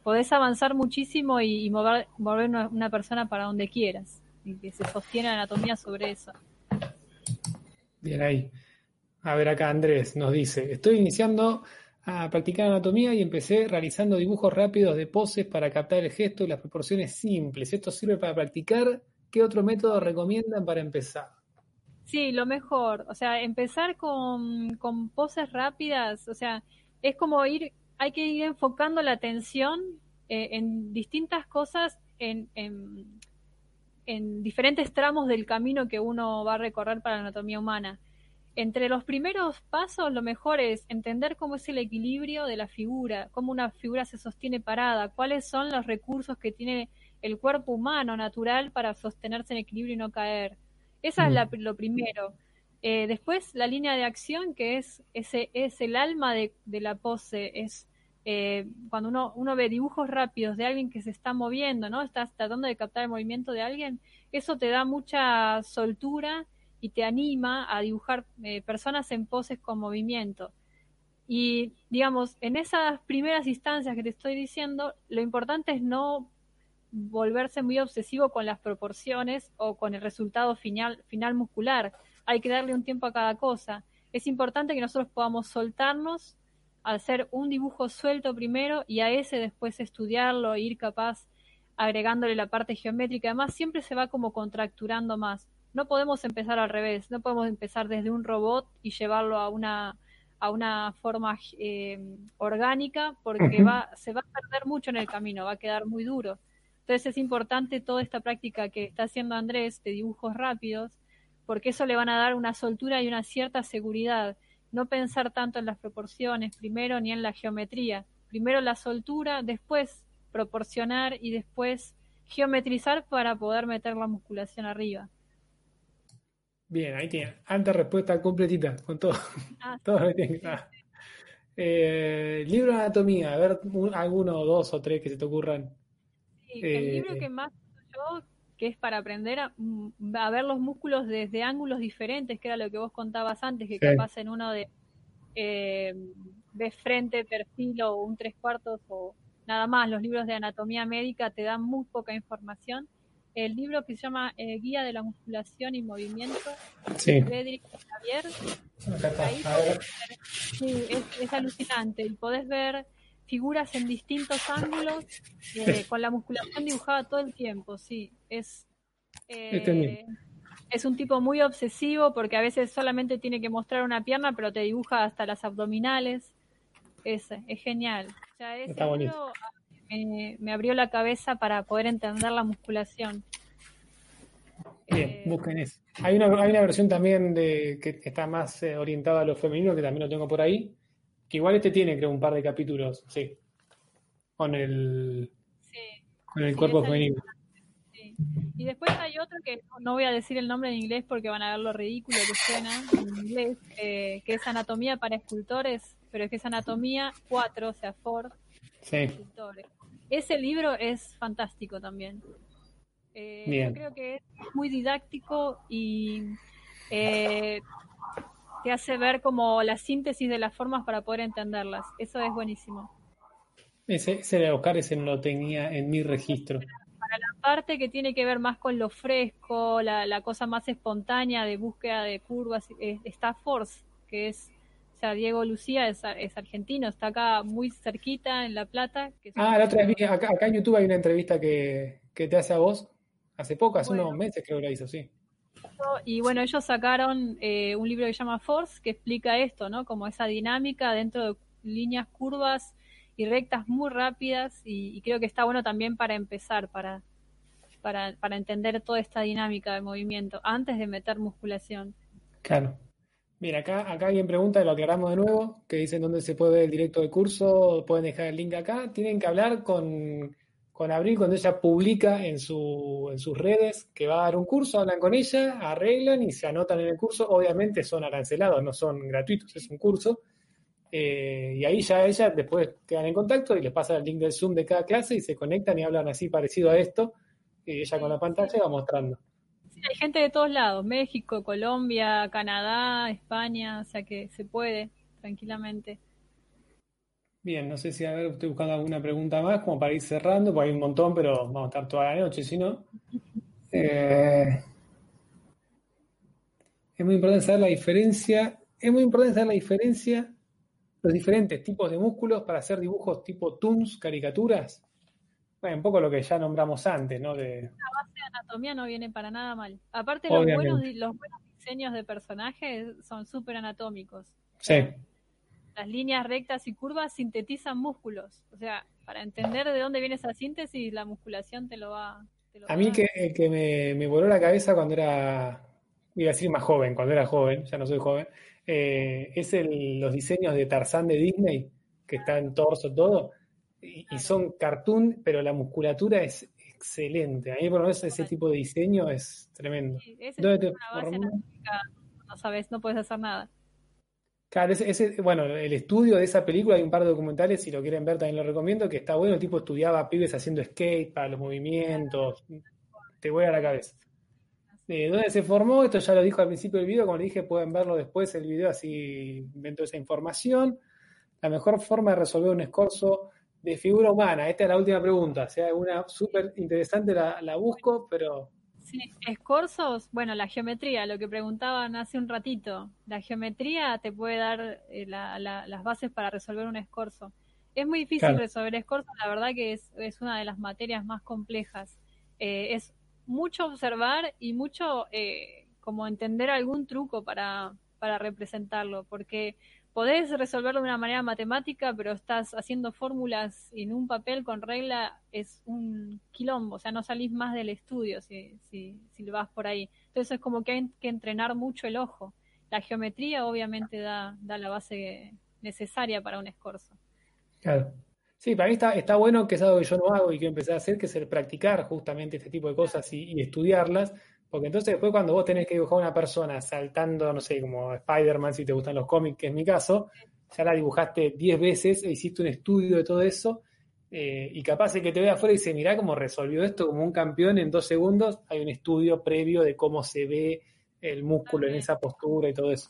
podés avanzar muchísimo y, mover, mover una, persona para donde quieras. Y que se sostiene la anatomía sobre eso. Bien ahí. A ver acá Andrés nos dice, estoy iniciando a practicar anatomía y empecé realizando dibujos rápidos de poses para captar el gesto y las proporciones simples. ¿Esto sirve para practicar? ¿Qué otro método recomiendan para empezar? Sí, lo mejor. O sea, empezar con, poses rápidas, o sea, es como ir, hay que ir enfocando la atención eh, en distintas cosas, en, en, en diferentes tramos del camino que uno va a recorrer para la anatomía humana entre los primeros pasos lo mejor es entender cómo es el equilibrio de la figura, cómo una figura se sostiene parada, cuáles son los recursos que tiene el cuerpo humano natural para sostenerse en equilibrio y no caer. Esa es mm. lo primero. Eh, después la línea de acción, que es, ese, es el alma de, la pose, es eh, cuando uno, uno ve dibujos rápidos de alguien que se está moviendo, ¿no? Estás tratando de captar el movimiento de alguien, eso te da mucha soltura y te anima a dibujar eh, personas en poses con movimiento. Y digamos, en esas primeras instancias que te estoy diciendo, lo importante es no volverse muy obsesivo con las proporciones o con el resultado final, final muscular. Hay que darle un tiempo a cada cosa. Es importante que nosotros podamos soltarnos, hacer un dibujo suelto primero y a ese después estudiarlo, ir capaz agregándole la parte geométrica. Además, siempre se va como contracturando más no podemos empezar al revés, no podemos empezar desde un robot y llevarlo a una, a una forma eh, orgánica porque va, se va a perder mucho en el camino, va a quedar muy duro. Entonces es importante toda esta práctica que está haciendo Andrés de dibujos rápidos, porque eso le van a dar una soltura y una cierta seguridad. No pensar tanto en las proporciones primero ni en la geometría. Primero la soltura, después proporcionar y después geometrizar para poder meter la musculación arriba. Bien, ahí tiene. Alta respuesta completita, con todo. Ah, todo lo que tiene eh, libro de anatomía, a ver alguno, dos o tres que se te ocurran. Sí, el libro eh, que más yo, que es para aprender a, ver los músculos desde ángulos diferentes, que era lo que vos contabas antes, que capaz en uno de eh, ves frente, perfil o un tres cuartos o nada más. Los libros de anatomía médica te dan muy poca información el libro que se llama eh, Guía de la Musculación y Movimiento de Frederick Javier. sí, es, alucinante. Y podés ver figuras en distintos ángulos eh, con la musculación dibujada todo el tiempo, sí. Es, eh, es un tipo muy obsesivo porque a veces solamente tiene que mostrar una pierna, pero te dibuja hasta las abdominales. Es, es genial. O sea, Está bonito me, abrió la cabeza para poder entender la musculación. Bien, eh, busquen eso. Hay una, hay una versión también de que está más eh, orientada a lo femenino, que también lo tengo por ahí, que igual este tiene, creo, un par de capítulos, sí. Con el... Con el cuerpo femenino. Y después hay otro que no voy a decir el nombre en inglés porque van a ver lo ridículo que suena en inglés, eh, que es Anatomía para Escultores, pero es que es Anatomía 4, o sea, for escultores. Ese libro es fantástico también. Eh, yo creo que es muy didáctico y eh, te hace ver como la síntesis de las formas para poder entenderlas. Eso es buenísimo. Ese, ese de Oscar, ese no lo tenía en mi registro. Para la parte que tiene que ver más con lo fresco, la, cosa más espontánea de búsqueda de curvas, está Force, que es, o sea, Diego Lucía es, argentino, está acá muy cerquita en La Plata. ah, la otra vez acá, en YouTube hay una entrevista que, te hace a vos, hace poco, hace unos meses creo que la hizo, sí. Y bueno, ellos sacaron eh, un libro que se llama Force, que explica esto, ¿no? Como esa dinámica dentro de líneas curvas y rectas muy rápidas y, creo que está bueno también para empezar, para, para, para, entender toda esta dinámica de movimiento antes de meter musculación. Claro. Mira, acá, acá alguien pregunta, lo aclaramos de nuevo, que dicen dónde se puede ver el directo del curso, pueden dejar el link acá. Tienen que hablar con, con Abril cuando ella publica en, su, en sus redes que va a dar un curso, hablan con ella, arreglan y se anotan en el curso. Obviamente son arancelados, no son gratuitos, es un curso. Eh, y ahí ya ella después quedan en contacto y les pasa el link del Zoom de cada clase y se conectan y hablan así parecido a esto. Y ella con la pantalla va mostrando. Sí, hay gente de todos lados, México, Colombia, Canadá, España, o sea que se puede tranquilamente. Bien, no sé si a ver, estoy buscando alguna pregunta más como para ir cerrando, porque hay un montón, pero vamos a estar toda la noche, si no. Eh, es muy importante saber la diferencia, es muy importante saber la diferencia los diferentes tipos de músculos para hacer dibujos tipo toons, caricaturas. Bueno, un poco lo que ya nombramos antes, ¿no? De... La base de anatomía no viene para nada mal. Aparte, los buenos, los buenos diseños de personajes son súper anatómicos. Sí. Las líneas rectas y curvas sintetizan músculos. O sea, para entender de dónde viene esa síntesis, la musculación te lo va. a mí que, que me, me voló la cabeza cuando era, iba a decir más joven, cuando era joven, ya no soy joven, eh, es el, los diseños de Tarzán de Disney, que está en torso todo, y, son cartoon, pero la musculatura es excelente. A mí por lo menos ese tipo de diseño es tremendo. es una base no sabes, no puedes hacer nada. Claro, ese, bueno, el estudio de esa película, hay un par de documentales, si lo quieren ver también lo recomiendo, que está bueno, el tipo estudiaba pibes haciendo skate para los movimientos, te voy a la cabeza. ¿De dónde se formó? Esto ya lo dijo al principio del video, como le dije, pueden verlo después el video, así invento esa información. La mejor forma de resolver un escorzo de figura humana. Esta es la última pregunta. O sea, una súper interesante, la, busco, pero... Sí, escorzos, bueno, la geometría, lo que preguntaban hace un ratito. La geometría te puede dar eh, las bases para resolver un escorzo. Es muy difícil resolver escorzos, la verdad que es, es, una de las materias más complejas. Eh, es mucho observar y mucho eh, como entender algún truco para, para representarlo, porque podés resolverlo de una manera matemática, pero estás haciendo fórmulas en un papel con regla, es un quilombo, o sea, no salís más del estudio si, si, si vas por ahí. Entonces es como que hay que entrenar mucho el ojo. La geometría obviamente da, da la base necesaria para un escorzo. Claro. Sí, para mí está, está bueno que es algo que yo no hago y que empecé a hacer, que es el practicar justamente este tipo de cosas y, estudiarlas, porque entonces después cuando vos tenés que dibujar a una persona saltando, no sé, como Spider-Man, si te gustan los cómics, que es mi caso, ya la dibujaste 10 veces e hiciste un estudio de todo eso, eh, y capaz de que te vea afuera y dice, mirá cómo resolvió esto como un campeón en dos segundos, hay un estudio previo de cómo se ve el músculo en esa postura y todo eso.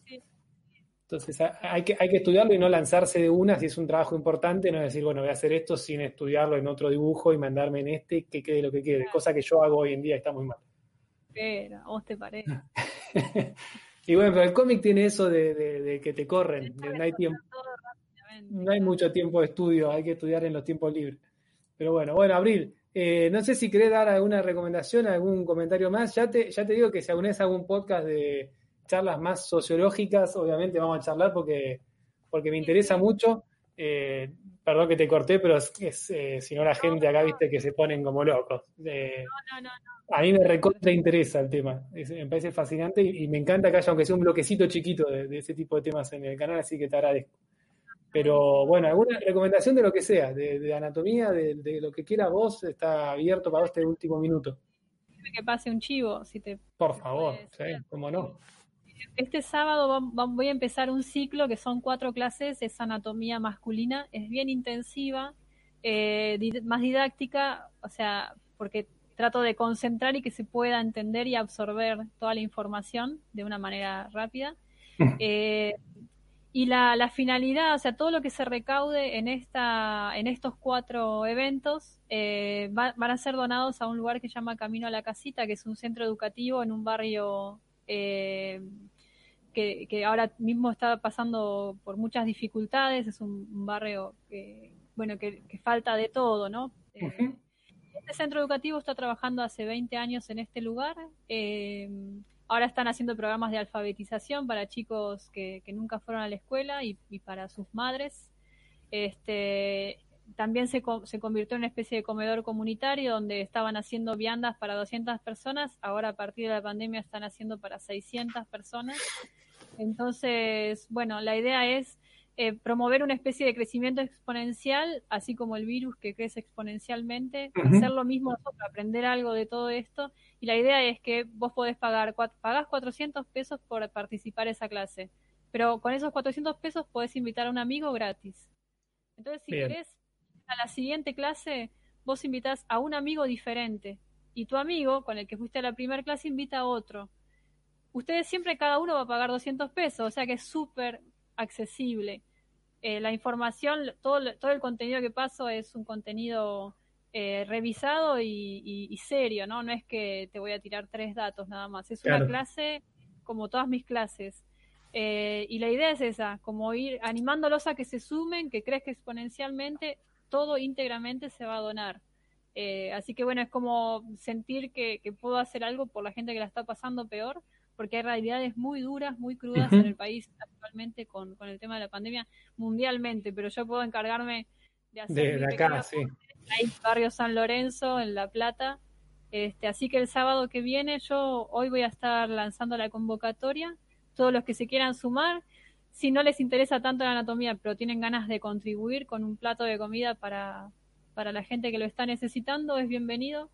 Entonces hay que, hay que estudiarlo y no lanzarse de una si es un trabajo importante, no decir, bueno, voy a hacer esto sin estudiarlo en otro dibujo y mandarme en este y que quede lo que quede, cosa que yo hago hoy en día está muy mal. Pero, ¿a vos te parece? y bueno, pero el cómic tiene eso de, que te corren, no hay tiempo. No hay mucho tiempo de estudio, hay que estudiar en los tiempos libres. Pero bueno, bueno, Abril, eh, no sé si querés dar alguna recomendación, algún comentario más. Ya te, ya te digo que si unés algún podcast de, charlas más sociológicas, obviamente vamos a charlar porque, porque me interesa mucho. Eh, perdón que te corté, pero es, eh, si no la gente acá, viste, que se ponen como locos. Eh, no, no, no, A mí me recontra interesa el tema, me parece fascinante y, me encanta que haya, aunque sea un bloquecito chiquito de, ese tipo de temas en el canal, así que te agradezco. Pero bueno, alguna recomendación de lo que sea, de, anatomía, de, lo que quieras vos, está abierto para este último minuto. Que pase un chivo, si te. Por favor, sí, cómo no. Este sábado voy a empezar un ciclo que son cuatro clases, es anatomía masculina, es bien intensiva, eh, más didáctica, o sea, porque trato de concentrar y que se pueda entender y absorber toda la información de una manera rápida. Eh, y la, la, finalidad, o sea, todo lo que se recaude en, esta, en estos cuatro eventos eh, van a ser donados a un lugar que se llama Camino a la Casita, que es un centro educativo en un barrio eh, que, que, ahora mismo está pasando por muchas dificultades, es un, barrio que, bueno, que, falta de todo, ¿no? Eh, este centro educativo está trabajando hace 20 años en este lugar. Eh, Ahora están haciendo programas de alfabetización para chicos que, nunca fueron a la escuela y, para sus madres. Este, también se, se, convirtió en una especie de comedor comunitario donde estaban haciendo viandas para 200 personas. Ahora a partir de la pandemia están haciendo para 600 personas. Entonces, bueno, la idea es eh, promover una especie de crecimiento exponencial, así como el virus que crece exponencialmente, hacer lo mismo nosotros, aprender algo de todo esto. Y la idea es que vos podés pagar, pagás 400 pesos por participar en esa clase, pero con esos 400 pesos podés invitar a un amigo gratis. Entonces, si querés, a la siguiente clase, vos invitás a un amigo diferente y tu amigo, con el que fuiste a la primera clase, invita a otro. Ustedes siempre cada uno va a pagar 200 pesos, o sea que es súper accesible. Eh, la información, todo, todo el contenido que paso es un contenido eh, revisado y, serio, ¿no? No es que te voy a tirar tres datos nada más. Es una clase como todas mis clases. Eh, y la idea es esa, como ir animándolos a que se sumen, que crezca exponencialmente, todo íntegramente se va a donar. así que bueno, es como sentir que, que puedo hacer algo por la gente que la está pasando peor porque hay realidades muy duras, muy crudas en el país actualmente con, con, el tema de la pandemia mundialmente, pero yo puedo encargarme de hacer... De, acá, sí. Ahí, barrio San Lorenzo, en La Plata. Este, así que el sábado que viene yo hoy voy a estar lanzando la convocatoria. Todos los que se quieran sumar, si no les interesa tanto la anatomía, pero tienen ganas de contribuir con un plato de comida para, para la gente que lo está necesitando, es bienvenido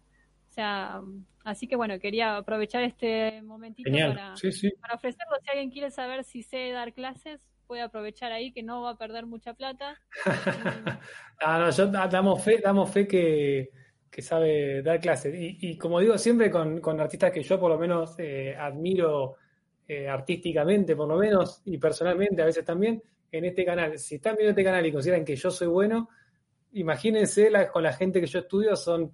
sea, así que bueno, quería aprovechar este momentito para, para ofrecerlo. Si alguien quiere saber si sé dar clases, puede aprovechar ahí que no va a perder mucha plata. ah, no, yo damos fe, damos fe que, sabe dar clases. Y, como digo siempre con, artistas que yo por lo menos eh, admiro eh, artísticamente, por lo menos, y personalmente a veces también, en este canal, si están viendo este canal y consideran que yo soy bueno, imagínense con la gente que yo estudio, son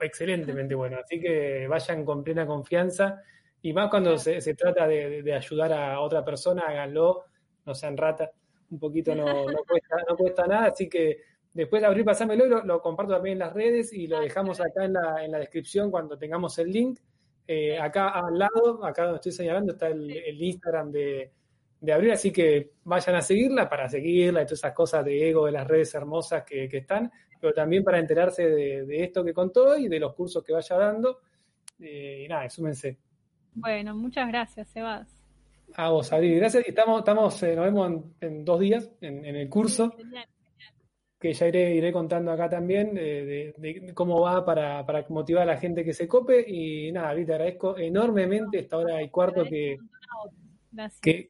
excelentemente bueno. Así que vayan con plena confianza. Y más cuando se, trata de, ayudar a otra persona, háganlo, no sean rata, un poquito no, cuesta, no cuesta nada, así que después de abrir, pasámelo lo, lo comparto también en las redes y lo dejamos acá en la, en la descripción cuando tengamos el link. Eh, acá al lado, acá donde estoy señalando, está el, Instagram de, de Abril, así que vayan a seguirla para seguirla y todas esas cosas de ego de las redes hermosas que, que están pero también para enterarse de, esto que contó y de los cursos que vaya dando. Eh, y nada, súmense. Bueno, muchas gracias, Sebas. A vos, Abril, gracias. Estamos, estamos eh, nos vemos en, dos días en, el curso. Que ya iré, iré contando acá también de, cómo va para, motivar a la gente que se cope. Y nada, Abril, te agradezco enormemente esta hora y cuarto que,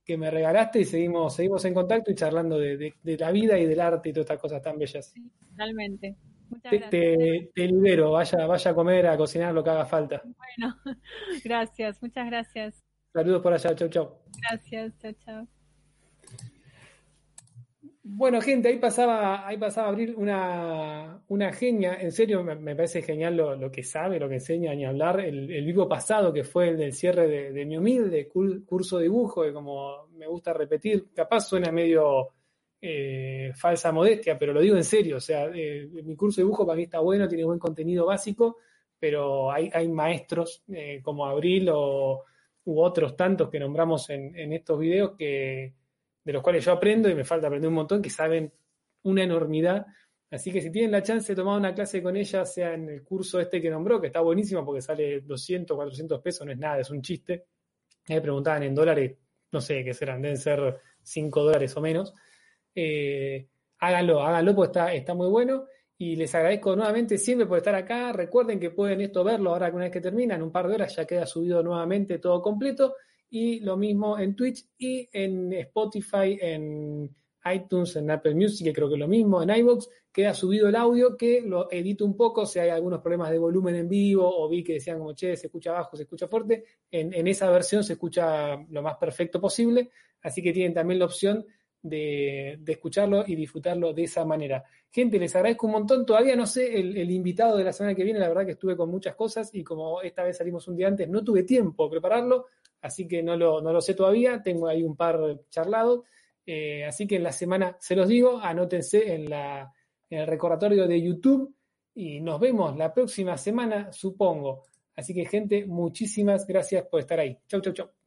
que, me regalaste y seguimos, seguimos en contacto y charlando de, la vida y del arte y todas estas cosas tan bellas. Sí, totalmente. Muchas te, gracias. Te, libero, vaya, vaya a comer, a cocinar lo que haga falta. Bueno, gracias, muchas gracias. Saludos por allá, chau, chau. Gracias, chau, chau. Bueno, gente, ahí pasaba, ahí pasaba a abrir una, una genia. En serio, me, parece genial lo, que sabe, lo que enseña, ni hablar. El, vivo pasado, que fue el del cierre de, mi humilde curso de dibujo, que como me gusta repetir, capaz suena medio eh, falsa modestia, pero lo digo en serio. O sea, eh, mi curso de dibujo para mí está bueno, tiene buen contenido básico, pero hay, hay maestros eh, como Abril o, u otros tantos que nombramos en, en estos videos que de los cuales yo aprendo y me falta aprender un montón, que saben una enormidad. Así que si tienen la chance de tomar una clase con ella, sea en el curso este que nombró, que está buenísimo porque sale 200, 400 pesos, no es nada, es un chiste. Me preguntaban en dólares, no sé qué serán, deben ser 5 dólares o menos. eh, háganlo, háganlo porque está, está muy bueno. Y les agradezco nuevamente siempre por estar acá. Recuerden que pueden esto verlo ahora que una vez que termina, en un par de horas ya queda subido nuevamente todo completo. Y lo mismo en Twitch y en Spotify, en iTunes, en Apple Music, que creo que lo mismo, en iVoox, queda subido el audio que lo edito un poco, si hay algunos problemas de volumen en vivo o vi que decían como, che, se escucha bajo, se escucha fuerte, en, en esa versión se escucha lo más perfecto posible, así que tienen también la opción de, de, escucharlo y disfrutarlo de esa manera. Gente, les agradezco un montón. Todavía no sé el, el, invitado de la semana que viene, la verdad que estuve con muchas cosas y como esta vez salimos un día antes, no tuve tiempo de prepararlo, así que no lo, no lo sé todavía. Tengo ahí un par charlados. Eh, así que en la semana, se los digo, anótense en, la, en el recordatorio de YouTube y nos vemos la próxima semana, supongo. Así que, gente, muchísimas gracias por estar ahí. Chau, chau, chau.